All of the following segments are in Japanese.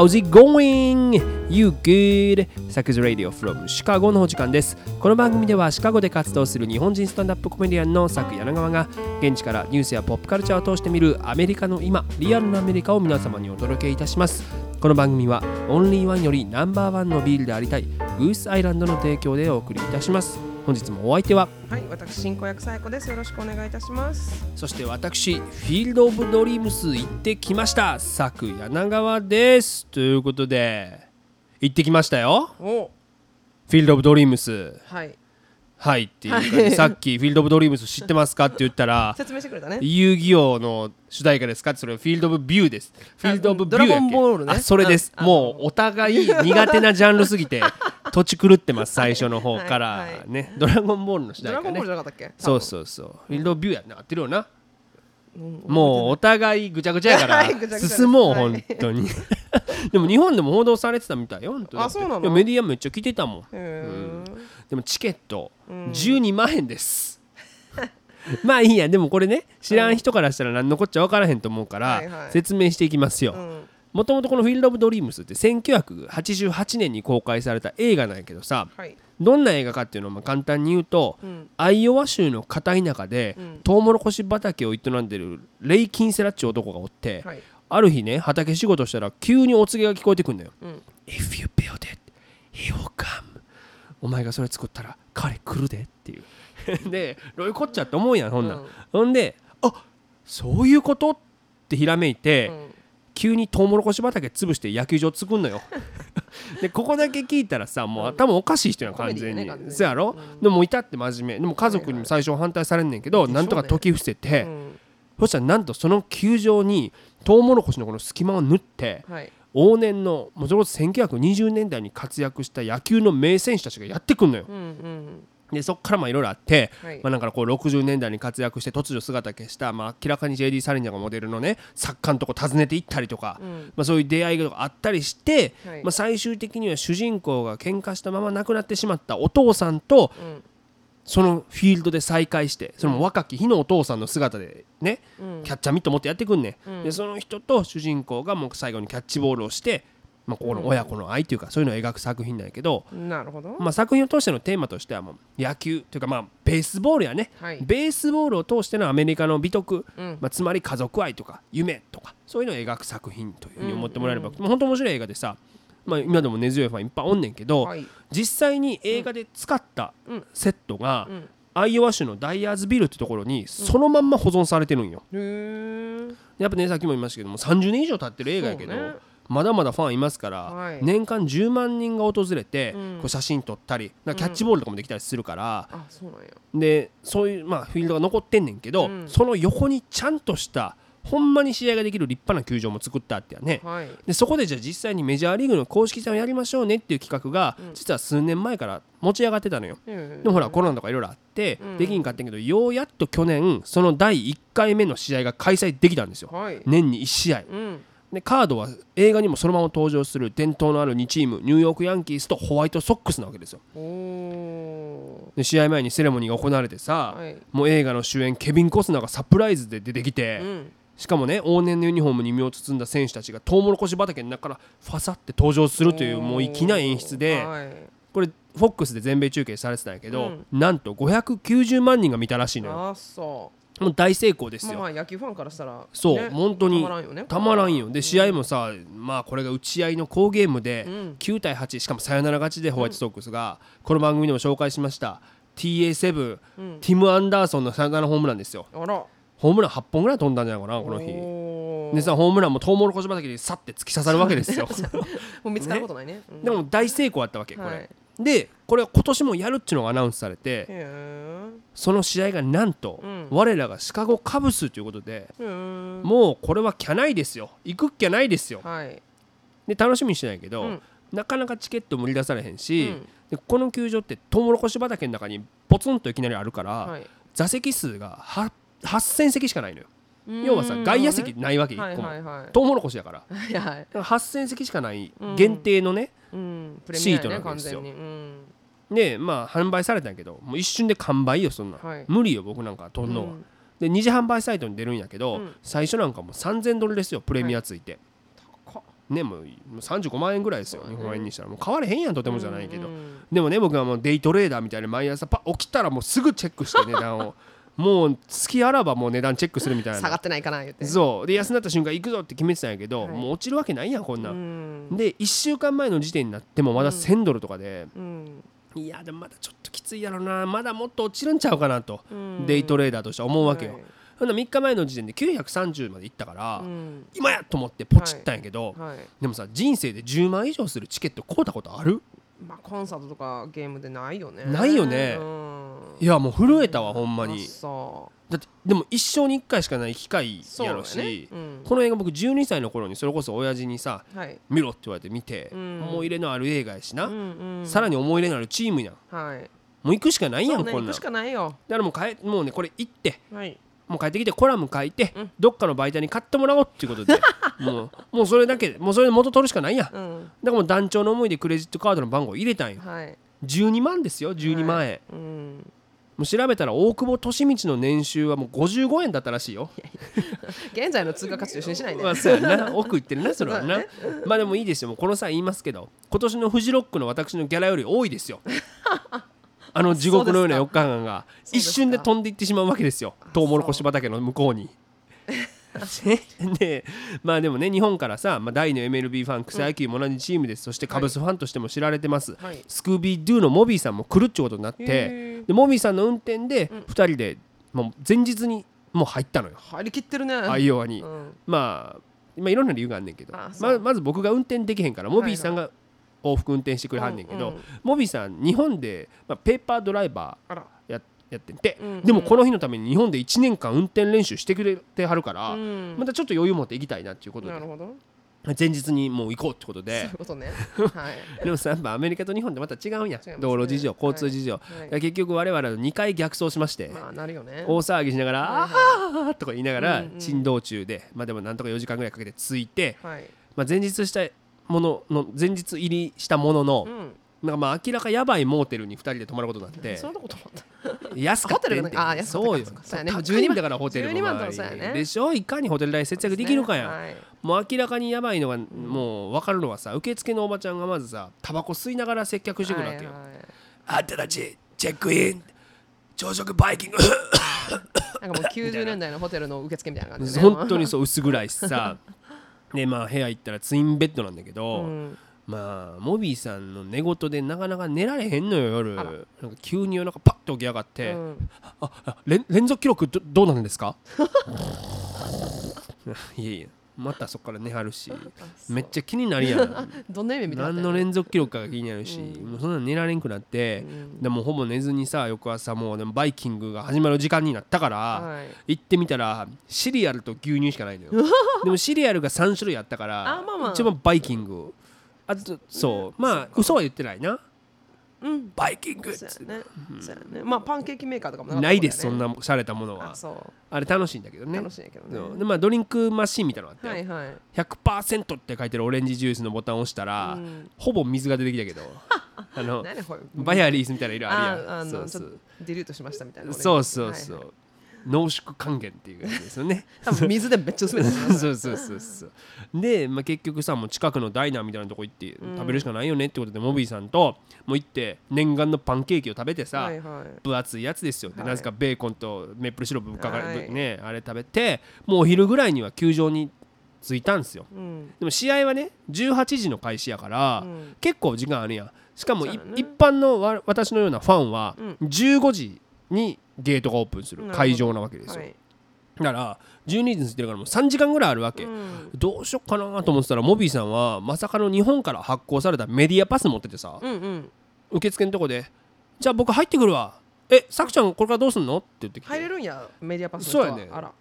How's it going? You good? サクズ Radio from Chicago のお時間です。この番組ではシカゴで活動する日本人スタンダップコメディアンのサク柳川が現地からニュースやポップカルチャーを通して見るアメリカの今、リアルなアメリカを皆様にお届けいたします。この番組はオンリーワンよりナンバーワンのビールでありたいグースアイランドの提供でお送りいたします。本日もお相手ははい、私進行役さやこです。よろしくお願いいたします。そして私フィールド・オブ・ドリームス行ってきました。佐久柳川です。ということで行ってきましたよ。お、フィールド・オブ・ドリームス。はい、はいっていうさっきフィールド・オブ・ドリームス知ってますかって言ったら 説明してくれたね。遊戯王の主題歌ですか？ってそれフィールド・オブ・ビューです。フィールド・オブ・ビューやっけ？ドラゴンボールね。あそれです。うん。もうお互い苦手なジャンルすぎて 土地狂ってます最初の方から。ね。ドラゴンボールの主題歌ね。ドラゴンボールじゃなかったっけ？そうそうそう。フィールド・オブ・ビューやな合ってるよな。うん。もうお互いぐちゃぐちゃやから進もうはい。本当に。でも日本でも報道されてたみたいよあそうなの？メディアめっちゃ来てたもん。でもチケットうん12万円です まあいいやでもこれね知らん人からしたら何のこっちゃ分からへんと思うから説明していきますようん。もともとこの「フィールド・オブ・ドリームス」って1988年に公開された映画なんやけどさはい。どんな映画かっていうのをまあ簡単に言うとうん。アイオワ州の片田舎でうんトウモロコシ畑を営んでるレイ・キンセラッチ男がおってはい。ある日ね畑仕事したら急にお告げが聞こえてくんだようん。If you build it, he will come お前がそれ作ったら彼来るでっていう。でどういうこっちゃって思うやんほんなん、うん。ほんであそういうことってひらめいて、うん。急にトウモロコシ畑潰して野球場作んのよ。でここだけ聞いたらさもう頭おかしい人やん完全に。ねそうやろ、うん。でもいたって真面目。でも家族にも最初反対されんねんけど、なんとか解き伏せて、うん。そしたらなんとその球場にトウモロコシのこの隙間を縫ってはい。往年のもうそれこそ1920年代に活躍した野球の名選手たちがやってくんのよ。うんうん。でそっからまあいろいろあって、はい。まあ、なんかこう60年代に活躍して突如姿消した、まあ、明らかに JD サリンジャーがモデルのね作家のとこ訪ねて行ったりとか、うん。まあ、そういう出会いがあったりして、はい。まあ、最終的には主人公が喧嘩したまま亡くなってしまったお父さんとうんそのフィールドで再会してその若き日のお父さんの姿でねうん。キャッチャーミット持ってやってくんね、うん。ん、でその人と主人公がもう最後にキャッチボールをして、まあ、ここの親子の愛というかそういうのを描く作品なんやけど、なるほど。まあ、作品を通してのテーマとしてはもう野球というかまあベースボールやね、はい。ベースボールを通してのアメリカの美徳、うん。まあ、つまり家族愛とか夢とかそういうのを描く作品というふうに思ってもらえれば、もう本当面白い映画でさ、まあ、今でも根強いファンいっぱいおんねんけど、はい。実際に映画で使ったうんセットが、うん。アイオワ州のダイヤーズビルってところにそのまんま保存されてるんよ。やっぱねさっきも言いましたけども30年以上経ってる映画やけど、まだまだファンいますから、はい年間10万人が訪れて、うんこう写真撮ったりキャッチボールとかもできたりするから、あ、そうなんや。でそういう、まあ、フィールドが残ってんねんけど、うんその横にちゃんとしたほんまに試合ができる立派な球場も作ってあってやね、はい。でそこでじゃあ実際にメジャーリーグの公式戦をやりましょうねっていう企画が、うん実は数年前から持ち上がってたのよ。ででもほらコロナとかいろいろあって、うんできんかったんけどようやっと去年その第1回目の試合が開催できたんですよはい。年に1試合うん。でカードは映画にもそのまま登場する伝統のある2チームニューヨークヤンキースとホワイトソックスなわけですよで試合前にセレモニーが行われてさ、ー。はい。もう映画の主演ケビン・コスナーがサプライズで出てきて、うん。しかもね往年のユニフォームに身を包んだ選手たちがトウモロコシ畑の中からファサって登場するというもう粋な演出ではい。これフォックスで全米中継されてたんやけど、うんなんと590万人が見たらしいのよもう大成功ですう。まあよ、まあ野球ファンからしたら。そう、ね本当にたまらんよね。たまらんよで試合もさまあこれが打ち合いの好ゲームでうん9対8しかもサヨナラ勝ちでホワイトソックスがこの番組でも紹介しました TA7 うん。ティム・アンダーソンのサヨナラホームランですよあら。ホームラン8本ぐらい飛んだんじゃないかなこの日。でさホームランもトウモロコシ畑にさって突き刺さるわけですよ。もう見つかることないね。うん。でも大成功やったわけこれ、はい。でこれは今年もやるっていうのがアナウンスされて。その試合がなんと、うん。我らがシカゴカブスということで。もうこれはキャないですよ。行くっきゃないですよ。はい。で楽しみにしてないけど、うん。なかなかチケットも売り出されへんし、うん。でこの球場ってトウモロコシ畑の中にポツンといきなりあるから、はい。座席数がは8000席しかないのよ。うん。要はさ外野席ないわけ1個も、はいはい。はいトウモロコシやから。はいはい。だから8000席しかない限定のね、シートなミアやね完わけですよでまあ販売されたんやけどもう一瞬で完売よそんなん、はい。無理よ僕なんか取んのは、うん。で二次販売サイトに出るんやけど、うん。最初なんかもう3000ドルですよプレミアついて、ねもうもう35万円ぐらいですよ、日本円にしたら。もう買われへんやんとてもじゃないけど、うん。でもね僕はもうデイトレーダーみたいに毎朝起きたらもうすぐチェックして 値段をもう月あらばもう値段チェックするみたいな。下がってないかな言って。そう。で安くなった瞬間行くぞって決めてたんやけど、はい。もう落ちるわけないやんこんな、うん。んで1週間前の時点になってもまだ1000ドルとかで、うん。いやでもまだちょっときついやろな。まだもっと落ちるんちゃうかなと、うん。デイトレーダーとしては思うわけよ、はい。ほんな3日前の時点で930まで行ったから、うん。今やと思ってポチったんやけど、はい。でもさ人生で10万以上するチケット買うたことある？まあコンサートとかゲームでないよね。ないよね。うん。いやもう震えたわほんまに。だってでも一生に1回しかない機会やろし、だね。うん。この映画僕12歳の頃にそれこそ親父にさはい。見ろって言われて見て、うん。思い入れのある映画やしな、うんうん。さらに思い入れのあるチームやん。はい。もう行くしかないやん、こんな行くしかないよ。だからもうかえもうねこれ行って。はいもう帰ってきてコラム書いて、うん。どっかの媒体に買ってもらおうっていうことで。もうもうそれだけでもうそれで元取るしかないや。ん。だかうんらもう団長の思いでクレジットカードの番号入れたんよ。はい。12万ですよ12万円、うん。もう調べたら大久保利道の年収はもう55円だったらしいよ。現在の通貨価値と一緒にしないで。まあそうやな。奥行ってるな それはな。まあでもいいですよ。もうこの際言いますけど今年のフジロックの私のギャラより多いですよあの地獄のような4日間が一瞬で飛んでいってしまうわけですよ。トウモロコシ畑の向こうに。でまあでもね日本からさ、まあ、大の MLB ファン草野球も同じチームです、そしてカブスファンとしても知られてます、はい。スクービードゥのモビーさんも来るってことになってでモビーさんの運転で2人でもう前日にもう入ったのよ、張り切ってるね。アイオワに。うん。まあ、まあいろんな理由があんねんけど。まず僕が運転できへんからモビーさんが往復運転してくれはんねんけど、うんうん。モビーさん日本で、まあ、ペーパードライバーややってて、うんうん。でもこの日のために日本で1年間運転練習してくれてはるから、うん。またちょっと余裕持って行きたいなっていうことで。なるほど。前日にもう行こうってことそうでいうことね。はい。でもさやっぱアメリカと日本ってまた違うんや、ね。道路事情はい交通事情、はい。だから結局我々は2回逆走しまして、まあなるよね。大騒ぎしながら「はいああ!」とか言いながらうんうん。珍道中で、まあでもなんとか4時間ぐらいかけて着いて、はい。まあ、前日したものの前日入りしたものの、うん。なんかまあ明らかやばいモーテルに2人で泊まることになって そんなこともあった安かったあ安そうよ。そうね。高いんだからホテルも12万周り。とそうやね。でしょ？いかにホテル代節約できるかやもう明らかにやばいのがもう分かるのはさ受付のおばちゃんがまずさタバコ吸いながら接客してくるわけよ、あんたたちチェックイン朝食バイキング。なんかもう90年代のホテルの受付みたいな感じでね。本当にそう薄暗いしさ でまあ部屋行ったらツインベッドなんだけど、うん。まあモビーさんの寝言でなかなか寝られへんのよ夜。あなんらか急に夜中パッと起き上がって、うん。あ連続記録どどうなんですか？いやいやまたそこから寝はるしめっちゃ気になるやん。どんな夢見て？た何の連続記録かが気になるし、もうそんなの寝られんくなって、うん。でもほぼ寝ずにさ翌朝もうでもバイキングが始まる時間になったから、はい。行ってみたらシリアルと牛乳しかないのよ。でもシリアルが3種類あったからあまあまあ。一番バイキング。あとそう。まあ嘘は言ってないなうん。バイキングっつってそうやね。そうやね。まあパンケーキメーカーとかもかったないですそんもな洒落たものは。あそあれ楽しいんだけどうね。楽しいんやけどね。そう。でまあドリンクマシーンみたいなのがあって、はいはい。100%って書いてるオレンジジュースのボタンを押したら、うん。ほぼ水が出てきたけど。あの何これ。バイアリーズみたいな色あるやああんそうそう。のちょっと dilute しましたみたいなそうそうそう、濃縮還元っていうやつですよね。多分水でめっちゃ薄めて そうそうそうそう。で、まあ、結局さもう近くのダイナーみたいなとこ行ってうん食べるしかないよねってことで、モビーさんともう行って念願のパンケーキを食べてさ、はいはい。分厚いやつですよ、ではい。なぜかベーコンとメープルシロップかかる、はいねあれ食べてもうお昼ぐらいには球場に着いたんですよ。うん。でも試合はね18時の開始やから、うん。結構時間あるやん。しかもね。一般のわ私のようなファンはうん。15時にゲートがオープンする会場なわけですよ、はい。だから12時に着いてるからもう3時間ぐらいあるわけ、うん。どうしよっかなと思ってたらモビーさんはまさかの日本から発行されたメディアパス持っててさ、うんうん。受付のとこで「じゃあ僕入ってくるわ。えさくちゃんこれからどうすんの?」って言ってきて。入れるんやメディアパスそうやねあら。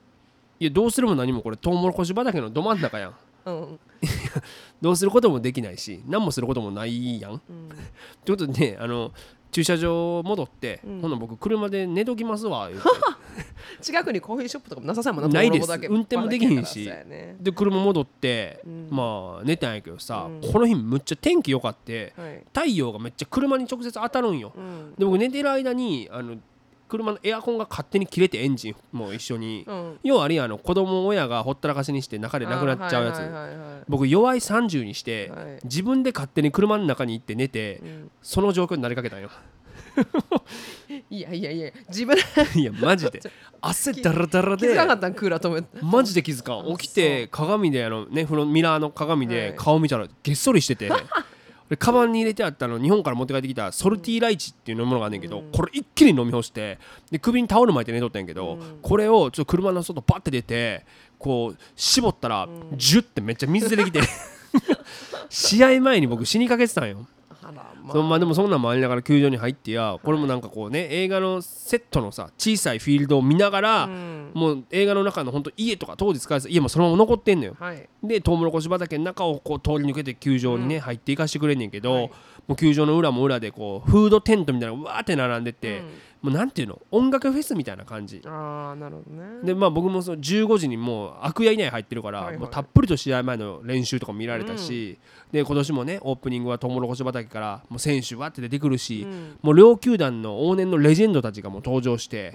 いやどうするも何もこれトウモロコシ畑のど真ん中やん。うん どうすることもできないし何もすることもないやん。うん。ってことでねあの駐車場戻って、うんほな僕車で寝ときますわ 近くにコーヒーショップとかもなさそうやもんなないです。運転もできへんしね。で車戻って、うん。まあ寝たんやけどさ、うん。この日むっちゃ天気良かってはい。太陽がめっちゃ車に直接当たるんよ。うん。で僕寝てる間にあの車のエアコンが勝手に切れてエンジンも一緒に、うん。要はあれやあの子供親がほったらかしにして中でなくなっちゃうやつ、あーはいはいはいはい。僕弱い30にして、はい。自分で勝手に車の中に行って寝て、うんその状況になりかけたんよ。いやいやいや自分 いやマジで。汗だらだらで。気づかなかったんクーラー止めマジで気づかん。起きて鏡であのねミラーの鏡はでい。顔見たらげっそりしてて でカバンに入れてあったの日本から持って帰ってきたソルティーライチっていう飲み物があんねんけど、うん。これ一気に飲み干してで首にタオル巻いて寝とったんやけど、うん。これをちょっと車の外バッて出てこう絞ったら、ん。ジュッてめっちゃ水出てきて 試合前に僕死にかけてたんよ。あらまそうまあでもそんなんもありながら球場に入ってやこれもなんかこうね映画のセットのさ小さいフィールドを見ながら、うん。もう映画の中の本当家とか当時使われてた家もそのまま残ってんのよ。はい。でトウモロコシ畑の中をこう通り抜けて球場にね、うん。入っていかしてくれんねんけど、はい。もう球場の裏も裏でこうフードテントみたいなのがわーって並んでて、もうなんていうの？音楽フェスみたいな感じ。うんああなるほどね。でまあ僕もその15時にもう悪夜以内入ってるから、はいはい。もうたっぷりと試合前の練習とか見られたし、で今年もねオープニングはトウモロコシ畑からもう選手わって出てくるし、うん。もう両球団の往年のレジェンドたちがもう登場して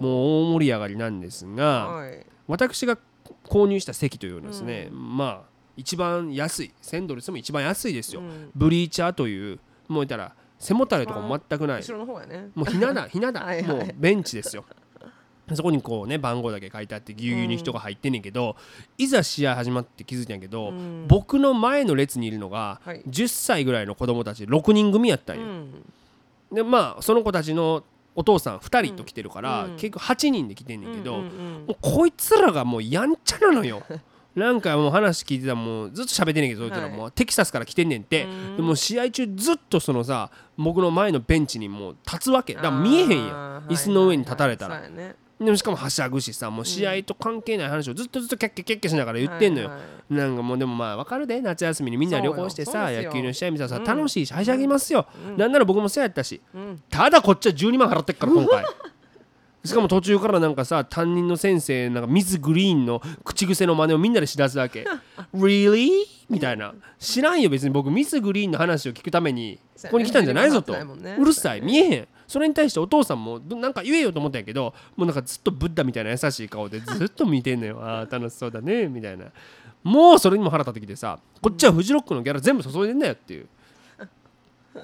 もう大盛り上がりなんですが、はい。私が購入した席というのはですね、まあ一番安い1000ドルしても一番安いですよ、うん。ブリーチャーというもう言ったら背もたれとかも全くない。後ろの方やね。もうひなだ ひなだ。もうベンチですよ。そこにこうね番号だけ書いてあってぎゅうぎゅうに人が入ってんねんけど、いざ試合始まって気づいたんやけど、うん。僕の前の列にいるのがはい。10歳ぐらいの子供たち6人組やったんよ、うん。でまあその子たちのお父さん2人と来てるから、うん。結局8人で来てんねんけど、うんうんうん。もうこいつらがもうやんちゃなのよ なんかもう話聞いてたらもうずっと喋ってんねんけどそいつらはい。もうテキサスから来てんねんって。うん。でもう試合中ずっとそのさ僕の前のベンチにもう立つわけ。だから見えへんやん。椅子の上に立たれたら。はいはいはいでもしかもはしゃぐしさもう試合と関係ない話をずっとずっとキャッキャキャッキャしながら言ってんのよ。はいはいなんかもうでもまあ分かるで。夏休みにみんな旅行してさ野球の試合見たらさうん楽しいしはしゃぎますよ。うん。なんなら僕もそうやったしうん。ただこっちは12万払ってっから今回 しかも途中からなんかさ担任の先生なんかミス・グリーンの口癖の真似をみんなでしだすわけ。Really? みたいな。知らんよ別に僕。ミス・グリーンの話を聞くためにここに来たんじゃないぞと。そうるさい。見えへん。それに対してお父さんもどなんか言えよと思ったんやけどもうなんかずっとブッダみたいな優しい顔でずっと見てんのよ。あー楽しそうだね。みたいな。もうそれにも腹立ってきてさこっちはフジロックのギャラ全部注いでんだよっていう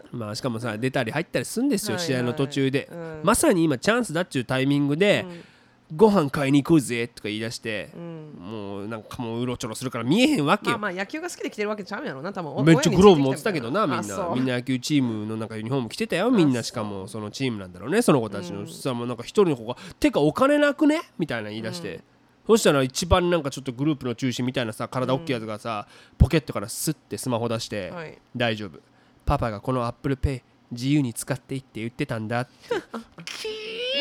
まあしかもさ出たり入ったりするんですよはい試合の途中で。うん。まさに今チャンスだっちゅうタイミングでご飯買いに行こうぜとか言い出してうん。もうなんかもううろちょろするから見えへんわけよ。まあまあ野球が好きで来てるわけちゃうやろな多分めっちゃグローブ持ってたけどなみんな。みんな野球チームのなんかユニフォーム着てたよみんな。しかもそのチームなんだろうねその子たちの、うん。そしたらもうなんか一人の子が「てかお金なくね?」みたいな言い出して、そしたら一番なんかちょっとグループの中心みたいなさ体大きいやつがさ、ポケットからスッてスマホ出して、はい。大丈夫パパがこの Apple Pay 自由に使っていいって言ってたんだ。ってキ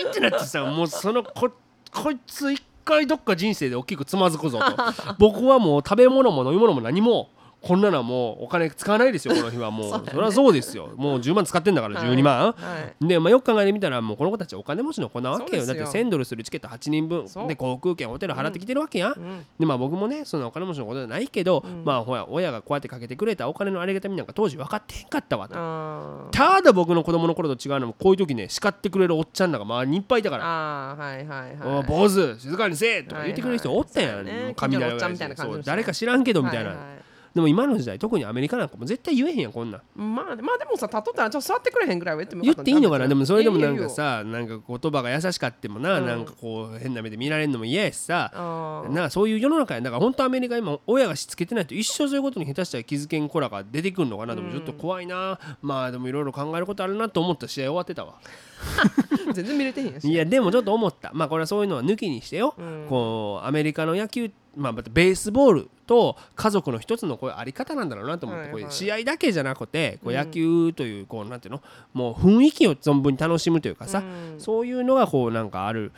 ーってなってさもうそのここいつ一回どっか人生で大きくつまずくぞと。僕はもう食べ物も飲み物も何もこんなのはもうお金使わないですよこの日はもう。そりゃそうですよ。もう10万使ってんだから12万、はい。で、まあ、よく考えてみたらもうこの子たちお金持ちの子なわけよ。だってそうですよ。1000ドルするチケット8人分。で航空券ホテル払ってきてるわけや。ん、うん。でまあ僕もねそんなお金持ちのことじゃないけど、うん。まあほら親がこうやってかけてくれたお金のありがたみなんか当時分かってへんかったわと。ただ僕の子供の頃と違うのもこういう時ね叱ってくれるおっちゃんらが周りにいっぱいいたから。あーはいはい「おはい。い坊主静かにせえ!」とか言ってくれる人おったやん、はいはい。ね雷近所のおっちゃんみたいな感じの人そう誰か知らんけどみたいな、はいはいでも今の時代特にアメリカなんかも絶対言えへんやんこんなん。まあまあでもさ例ったらちょっと座ってくれへんぐらいは言っても言っていいのかな？でもそれでもなんかさなんか言葉が優しかってもな、うん。なんかこう変な目で見られるのも嫌やしさ、あー。なそういう世の中や。だから本当アメリカ今親がしつけてないと一生そういうことに下手したら気づけん子らが出てくるのかなでもちょっと怖いな、まあでもいろいろ考えることあるなと思った試合終わってたわ。全然見れてへんやし。いやでもちょっと思った。まあこれはそういうのは抜きにしてよ、うん。こうアメリカの野球まあまたベースボールと家族の一つのこういうあり方なんだろうなと思って、こういう試合だけじゃなくてこううん野球というこうなんていうのもう雰囲気を存分に楽しむというかさ、うん。そういうのがこうなんかある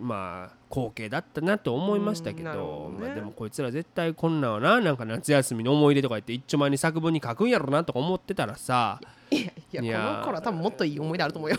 まあ光景だったなと思いましたけどまあ、でもこいつら絶対こんなんはななんか夏休みの思い出とか言って一丁前に作文に書くんやろなとか思ってたらさいやいやこの頃は多分もっといい思い出あると思うよ、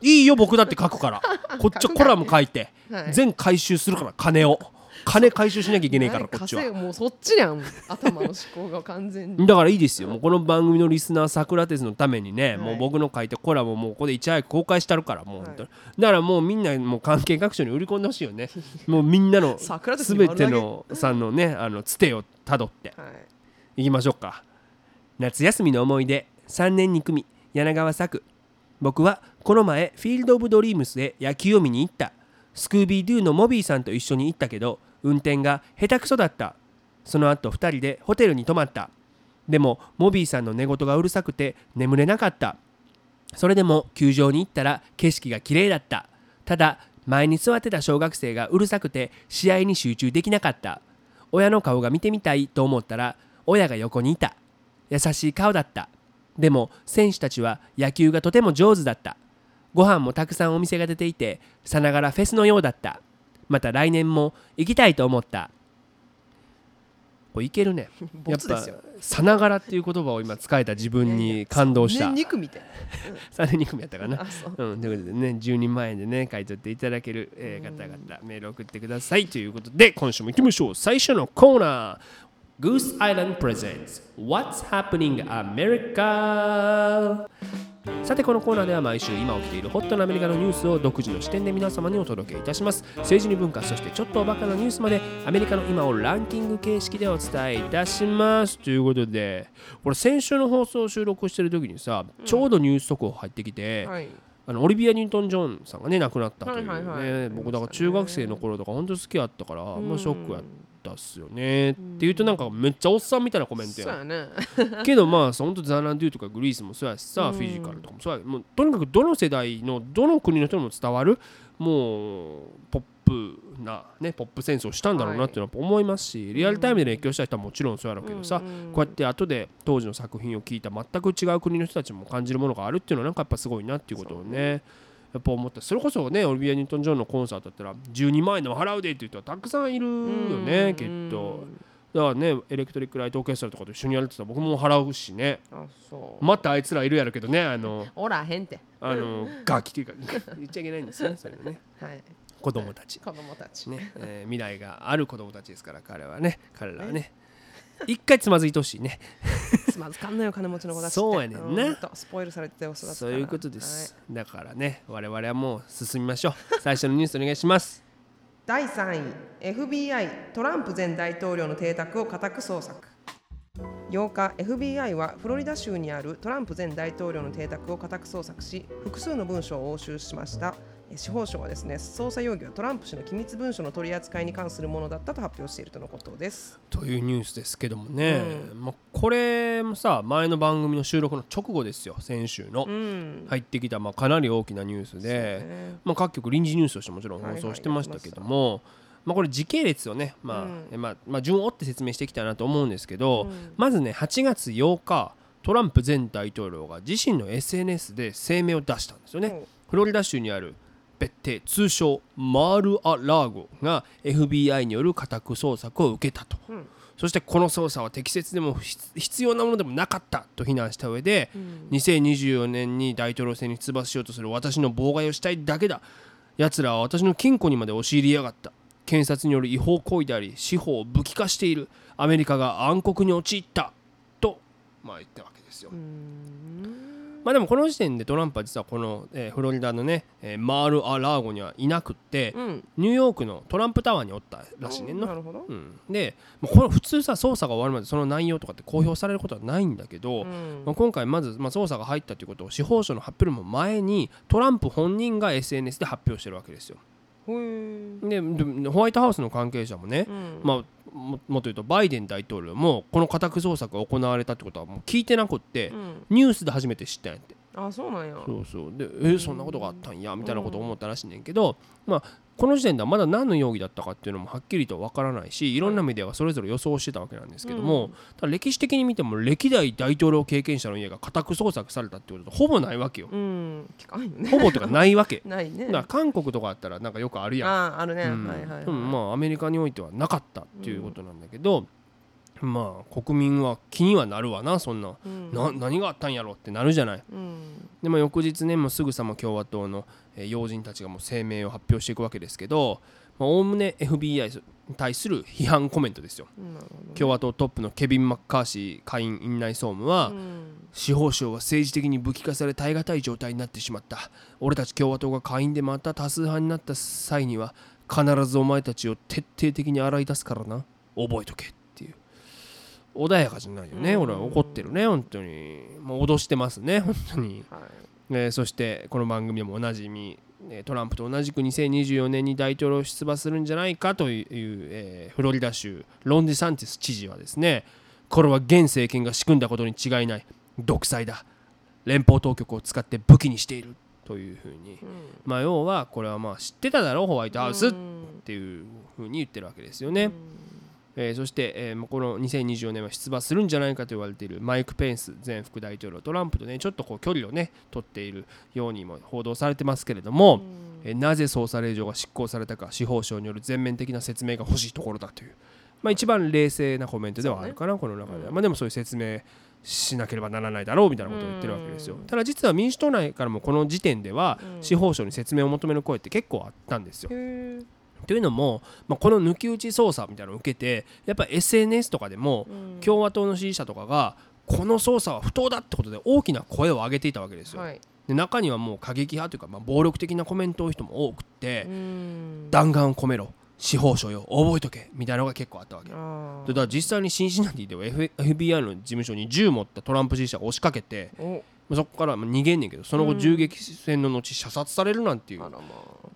いいよ僕だって書くから。こっちはコラム書いてはい。全回収するから金を金回収しなきゃいけないからこっちは。もうそっちやん。頭の思考が完全に。だからいいですよ。もうこの番組のリスナーさくらテスのためにね、はい。もう僕の書いたコラムをもうここでいち早く公開してあるからもう本当に、だからもうみんなもう関係各所に売り込んでほしいよね。もうみんなの全てのさんのねあのつてをたどって。はい。いきましょうか。夏休みの思い出。3年2組。柳川作。僕はこの前フィールド・オブ・ドリームスで野球を見に行った。スクービー・ドゥのモビーさんと一緒に行ったけど運転が下手くそだった。その後2人でホテルに泊まった。でもモビーさんの寝言がうるさくて眠れなかった。それでも球場に行ったら景色が綺麗だった。ただ前に座ってた小学生がうるさくて試合に集中できなかった。親の顔が見てみたいと思ったら親が横にいた。優しい顔だった。でも選手たちは野球がとても上手だった。ご飯もたくさんお店が出ていてさながらフェスのようだった。また来年も行きたいと思った。これいけるね。やっぱさながらっていう言葉を今使えた自分に感動したね肉みた。い3年2組やったかな。う。うん、ということでね12万円でね買い取っていただける、えー方々メール送ってくださいということで今週も行きましょう。最初のコーナー。Goose Island Presents What's Happening America さてこのコーナーでは毎週今起きているホットなアメリカのニュースを独自の視点で皆様にお届けいたします。政治に文化そしてちょっとおバカなニュースまでアメリカの今をランキング形式でお伝えいたします。ということでこれ先週の放送を収録してる時にさちょうどニュース速報入ってきて、はい。あのオリビア・ニュートン・ジョーンさんがね亡くなったというね、僕だから中学生の頃とか本当好きやったから、まあ、ショックやったっすよね。っていうとなんかめっちゃおっさんみたいなコメントやね。ん けどまあ本当ザ・ランデューとかグリースもそうやしさ、フィジカルとかもそうや。もうとにかくどの世代のどの国の人にも伝わるもうポップなねポップ戦争をしたんだろうなっていうのは思いますし、リアルタイムで影響した人はもちろんそうやろうけどさ、こうやって後で当時の作品を聞いた全く違う国の人たちも感じるものがあるっていうのはなんかやっぱすごいなっていうことをねやっぱ思った。それこそねオリビア・ニュートン・ジョーンのコンサートだったら12万円でも払うでっていう人はたくさんいるよねきっと。だからねエレクトリック・ライト・オーケストラとかと一緒にやるって言ったら僕も払うしね。あそう。またあいつらいるやるけどねあのおらへんて。あの ガキっていうか言っちゃいけないんですねそれはね。はい。子供たち。子供たち。ね、えー未来がある子供たちですから彼はね彼らはね一回つまずいてほしいね。つまずかんのよ金持ちの子たちって。そうやねんな。スポイルされて育つから。そういうことです、だからね我々はもう進みましょう。最初のニュースお願いします。第3位 FBI トランプ前大統領の邸宅を家宅捜索。8日 FBI はフロリダ州にあるトランプ前大統領の邸宅を家宅捜索し複数の文書を押収しました。え司法省はですね捜査容疑はトランプ氏の機密文書の取り扱いに関するものだったと発表しているとのことです。というニュースですけどもね、まあ、これもさ前の番組の収録の直後ですよ先週の。うん。入ってきた、まあ、かなり大きなニュースで、ね。まあ、各局臨時ニュースとしてもちろん放送してましたけども、まあ、これ時系列をね、まあえまあまあ、順を追って説明していきたいなと思うんですけど、まずね8月8日トランプ前大統領が自身の SNS で声明を出したんですよね。う。んフロリダ州にある別邸通称マール・ア・ラーゴが FBI による家宅捜索を受けたと、うん。そしてこの捜査は適切でも必必要なものでもなかったと非難した上で、2024年に大統領選に出馬しようとする私の妨害をしたいだけだ。奴らは私の金庫にまで押し入りやがった。検察による違法行為であり司法を武器化している。アメリカが暗黒に陥った。とまあ言ったわけですよ。まあでもこの時点でトランプは実はこの、えーフロリダのね、えーマール・ア・ラーゴにはいなくって、うん。ニューヨークのトランプタワーにおったらしいねんな。な。るほど。うん、でこれ普通さ捜査が終わるまでその内容とかって公表されることはないんだけど、うん。まあ、今回まず、まあ、捜査が入ったということを司法省の発表よりも前にトランプ本人が SNS で発表してるわけですよ。でホワイトハウスの関係者もね、うん。まあ、ももっと言うとバイデン大統領もこの家宅捜索が行われたってことはもう聞いてなくって、うん。ニュースで初めて知ったんやって。あそうなんや。そうそう。でえーそんなことがあったんやみたいなことを思ったらしいねんけど、まあ、この時点ではまだ何の容疑だったかっていうのもはっきりとわからないしいろんなメディアがそれぞれ予想してたわけなんですけども、ただ歴史的に見ても歴代大統領経験者の家が家宅捜索されたってことほぼないわけよ。うん。ね。ほぼとかないわけ。ないね。だから韓国とかあったらなんかよくあるやん。あああるね、うん。はいはい、はい、でもまあアメリカにおいてはなかったっていうことなんだけど、まあ国民は気にはなるわなそんな,、うん。な何があったんやろってなるじゃない。うん。でも翌日ねもうすぐさま共和党のえー要人たちがもう声明を発表していくわけですけどおおむね FBI に対する批判コメントですよ。ね。共和党トップのケビン・マッカーシー下院院内総務は、うん。司法省は政治的に武器化され耐え難い状態になってしまった。俺たち共和党が下院でまた多数派になった際には必ずお前たちを徹底的に洗い出すからな。覚えとけっていう。穏やかじゃないよね、うん。俺は怒ってるね本当に。もう脅してますね本当に、はいえーそしてこの番組でもおなじみえートランプと同じく2024年に大統領出馬するんじゃないかという、えーフロリダ州ロンディサンティス知事はですねこれは現政権が仕組んだことに違いない独裁だ連邦当局を使って武器にしているというふうに、まあ要はこれはまあ知ってただろうホワイトハウスっうんていうふうに言ってるわけですよね。えーそして、えーまあこの2024年は出馬するんじゃないかと言われているマイク・ペンス前副大統領トランプとねちょっとこう距離をね取っているようにも報道されてますけれども、えーなぜ捜査令状が執行されたか司法省による全面的な説明が欲しいところだという、まあ、一番冷静なコメントではあるかな、この中では、まあ、でもそういう説明しなければならないだろうみたいなことを言ってるわけですよ。うん。ただ実は民主党内からもこの時点ではうん。司法省に説明を求める声って結構あったんですよというのも、まあ、この抜き打ち捜査みたいなのを受けてやっぱ SNS とかでもうん。共和党の支持者とかがこの捜査は不当だってことで大きな声を上げていたわけですよ。はい。で中にはもう過激派というか、まあ、暴力的なコメントを人も多くってうん。弾丸を込めろ司法省よ覚えとけみたいなのが結構あったわけ。であだから実際にシンシナティでは F- FBI の事務所に銃持ったトランプ支持者が押しかけてそこからまあ逃げんねんけどその後うん。銃撃戦の後射殺されるなんていう。あらま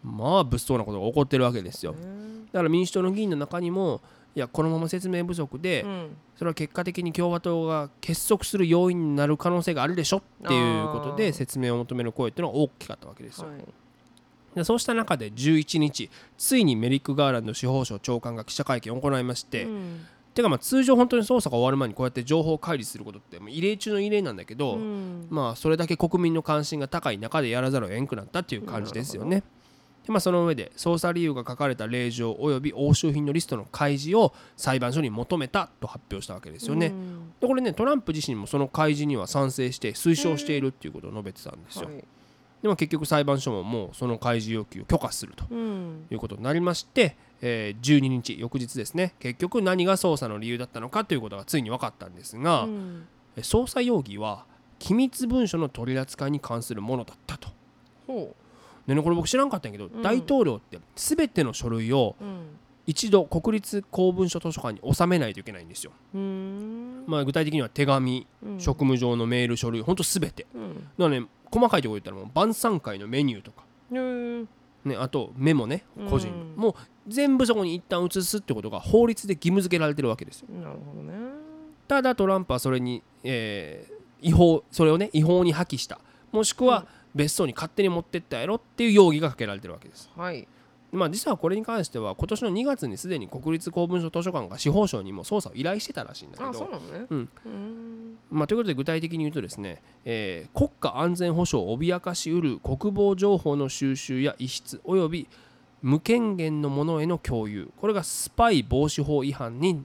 まあ物騒なことが起こってるわけですよ。だから民主党の議員の中にもいやこのまま説明不足で、うん。それは結果的に共和党が結束する要因になる可能性があるでしょっていうことで説明を求める声っていうのが大きかったわけですよ。はい。でそうした中で11日ついにメリック・ガーランド司法省長官が記者会見を行いまして、うんてかまあ通常本当に捜査が終わる前にこうやって情報を開示することって異例中の異例なんだけど、うんまあそれだけ国民の関心が高い中でやらざるを得んくなったっていう感じですよね。でまあ、その上で捜査理由が書かれた令状及び押収品のリストの開示を裁判所に求めたと発表したわけですよね。うんでこれねトランプ自身もその開示には賛成して推奨しているっていうことを述べてたんですよ。はいでも結局裁判所ももうその開示要求を許可するとうんいうことになりまして、えー12日翌日ですね。結局何が捜査の理由だったのかということがついに分かったんですが、うん。え捜査容疑は機密文書の取り扱いに関するものだったと。ほでねこれ僕知らんかったんやけど、うん。大統領って全ての書類を一度国立公文書図書館に収めないといけないんですよ。まあ、具体的には手紙、うん。職務上のメール書類ほんと全て。うん。だからね細かいところ言ったらもう晩餐会のメニューとか、うんね、あとメモねうん。個人。の、もう全部そこに一旦移すってことが法律で義務付けられてるわけですよ。なるほどね。ただトランプはそれに、えー違法それをね違法に破棄した。もしくは別荘に勝手に持ってったやろっていう容疑がかけられてるわけです。はいまあ実はこれに関しては今年の2月にすでに国立公文書図書館が司法省にも捜査を依頼してたらしいんだけあそうどなのね。うん。うん。まあ、ということで具体的に言うとですね、えー国家安全保障を脅かしうる国防情報の収集や遺失および無権限のものへの共有。これがスパイ防止法違反に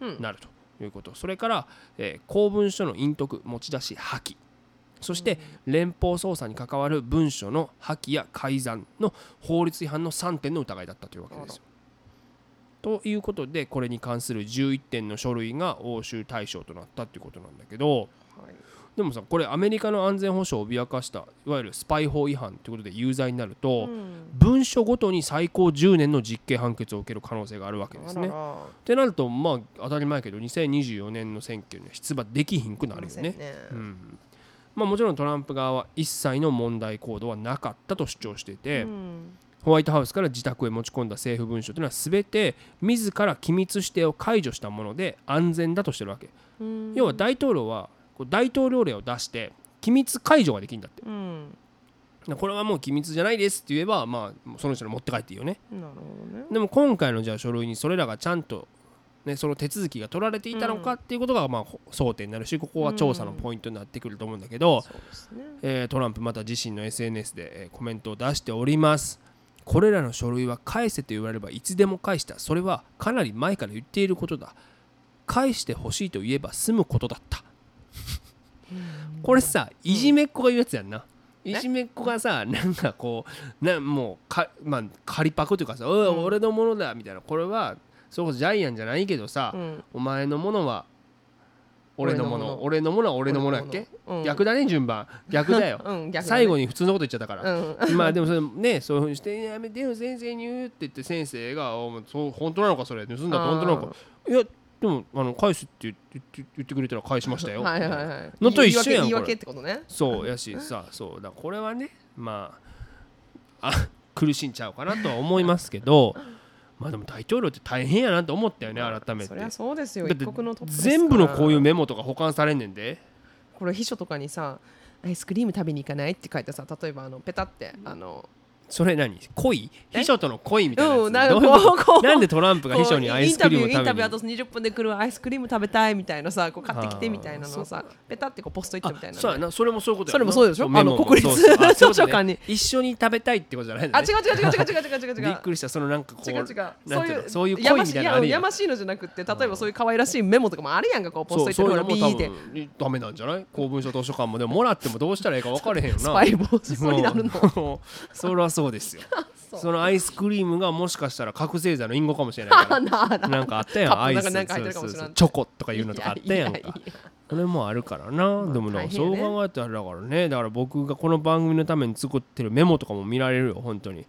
うん。なるということ、それから、えー公文書の隠匿持ち出し破棄そして連邦捜査に関わる文書の破棄や改ざんの法律違反の3点の疑いだったというわけですよ。ということでこれに関する11点の書類が押収対象となったということなんだけどはいでもさこれアメリカの安全保障を脅かしたいわゆるスパイ法違反ということで有罪になると、うん文書ごとに最高10年の実刑判決を受ける可能性があるわけですね。ってなるとまあ当たり前やけど2024年の選挙には出馬できひんくなるよね。うんまあ、もちろんトランプ側は一切の問題行動はなかったと主張していて、うん。ホワイトハウスから自宅へ持ち込んだ政府文書というのは全て自ら機密指定を解除したもので安全だとしてるわけ。うん。要は大統領は大統領令を出して機密解除ができるんだって。うん。これはもう機密じゃないですって言えばまあその人に持って帰っていいよね。ね。でも今回のじゃあ書類にそれらがちゃんとね、その手続きが取られていたのかっていうことがまあ争点になるしここは調査のポイントになってくると思うんだけど、そうですね。えートランプまた自身の SNS で、えーコメントを出しております。これらの書類は返せと言われればいつでも返した。それはかなり前から言っていることだ。返してほしいと言えば済むことだった。これさいじめっ子が言うやつやんな、いじめっ子がさなんかこうなもうか、まあ、仮パクというかさ「おいうん。俺のものだ」みたいな。これはそれこそジャイアンじゃないけどさ、うん。お前のものは俺のもの。俺のもの。は俺のものやっけ、うん。逆だね順番。逆だよ。うん逆だね。最後に普通のこと言っちゃったから、うん。まあでもそれねそういうふうにして「やめてよ先生に言う」って言って先生が「お前そう本当なのかそれ。盗んだって本当なのか」いやでもあの返すって言って言って言ってくれたら返しましたよ、はいはいはい。のと一緒やん言い訳言い訳これってことね。そうやしさそう。だからこれはねまああ苦しんちゃうかなとは思いますけどまあでも大統領って大変やなと思ったよね改めて。そりゃそうですよ。一国のトップ全部のこういうメモとか保管されんねんで。これ秘書とかにさアイスクリーム食べに行かないって書いてさ例えばあのペタってあのそれ何？恋？秘書との恋みたいなやつ、うん、なんなんでトランプが秘書にアイスクリームを食べインタビューあと20分で来るアイスクリーム食べたいみたいなさこう買ってきてみたいなのをさペタってこうポストいったみたいなそうやな。それもそういうことやそれもそうでしょ？あの国立 図書館に。一緒に食べたいってことじゃないあ違う違う違う違う違う違う違う。びっくりした。そのなんかこう違う違う。そういうそういう恋みたいなやましいのじゃなくて例えばそういう可愛らしいメモとかもあるやんかこうポストイっトとかって。ダメなんじゃない？公文書図書館も。でももらってもどうしたらいいか分からへんよな。スパイ防止になるの？それはそうですよ。そのアイスクリームがもしかしたら覚醒剤の隠語かもしれないか あなあ。らなんかあったやん。アイス。チョコとかいうのとかあったやんか。それもあるからな、でもだからそう考えたらだからね。だから僕がこの番組のために作ってるメモとかも見られるよ本当に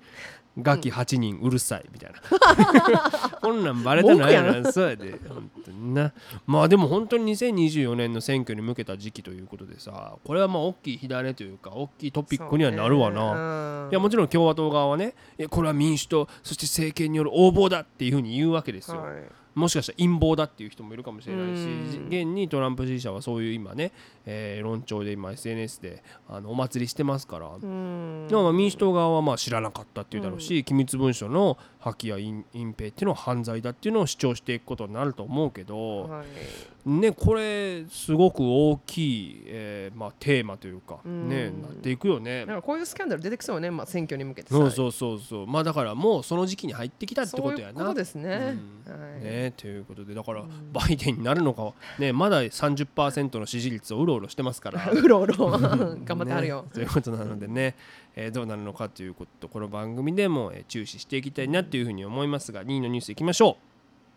ガキ8人うるさいみたいな。こんなんバレたないな。そうやで。本当にな。まあでも本当に2024年の選挙に向けた時期ということでさこれはまあ大きい火種というか大きいトピックにはなるわな、ないやもちろん共和党側はねこれは民主党そして政権による横暴だっていうふうに言うわけですよ、はいもしかしたら陰謀だっていう人もいるかもしれないしうん。現にトランプ支持者はそういう今ね、えー論調で今 SNS であのお祭りしてますから、うん。民主党側はまあ知らなかったっていうだろうし、機密文書の破棄や隠隠蔽っていうのは犯罪だっていうのを主張していくことになると思うけど、はい。ねこれすごく大きい、えーまあ、テーマというか、うん。ねなっていくよね。こういうスキャンダル出てきそうよね、まあ、選挙に向けてさそうそうそうそう。まあだからもうその時期に入ってきたってことやな。そうですね、うん。はい。ね、ということでだからん。バイデンになるのか、ね、まだ30%の支持率をうろうろしてますから。うろうろ。頑張ってあるよ、ねということなのでね、えーどうなるのかということこの番組でも、えー注視していきたいなというふうに思いますが2位のニュースいきましょ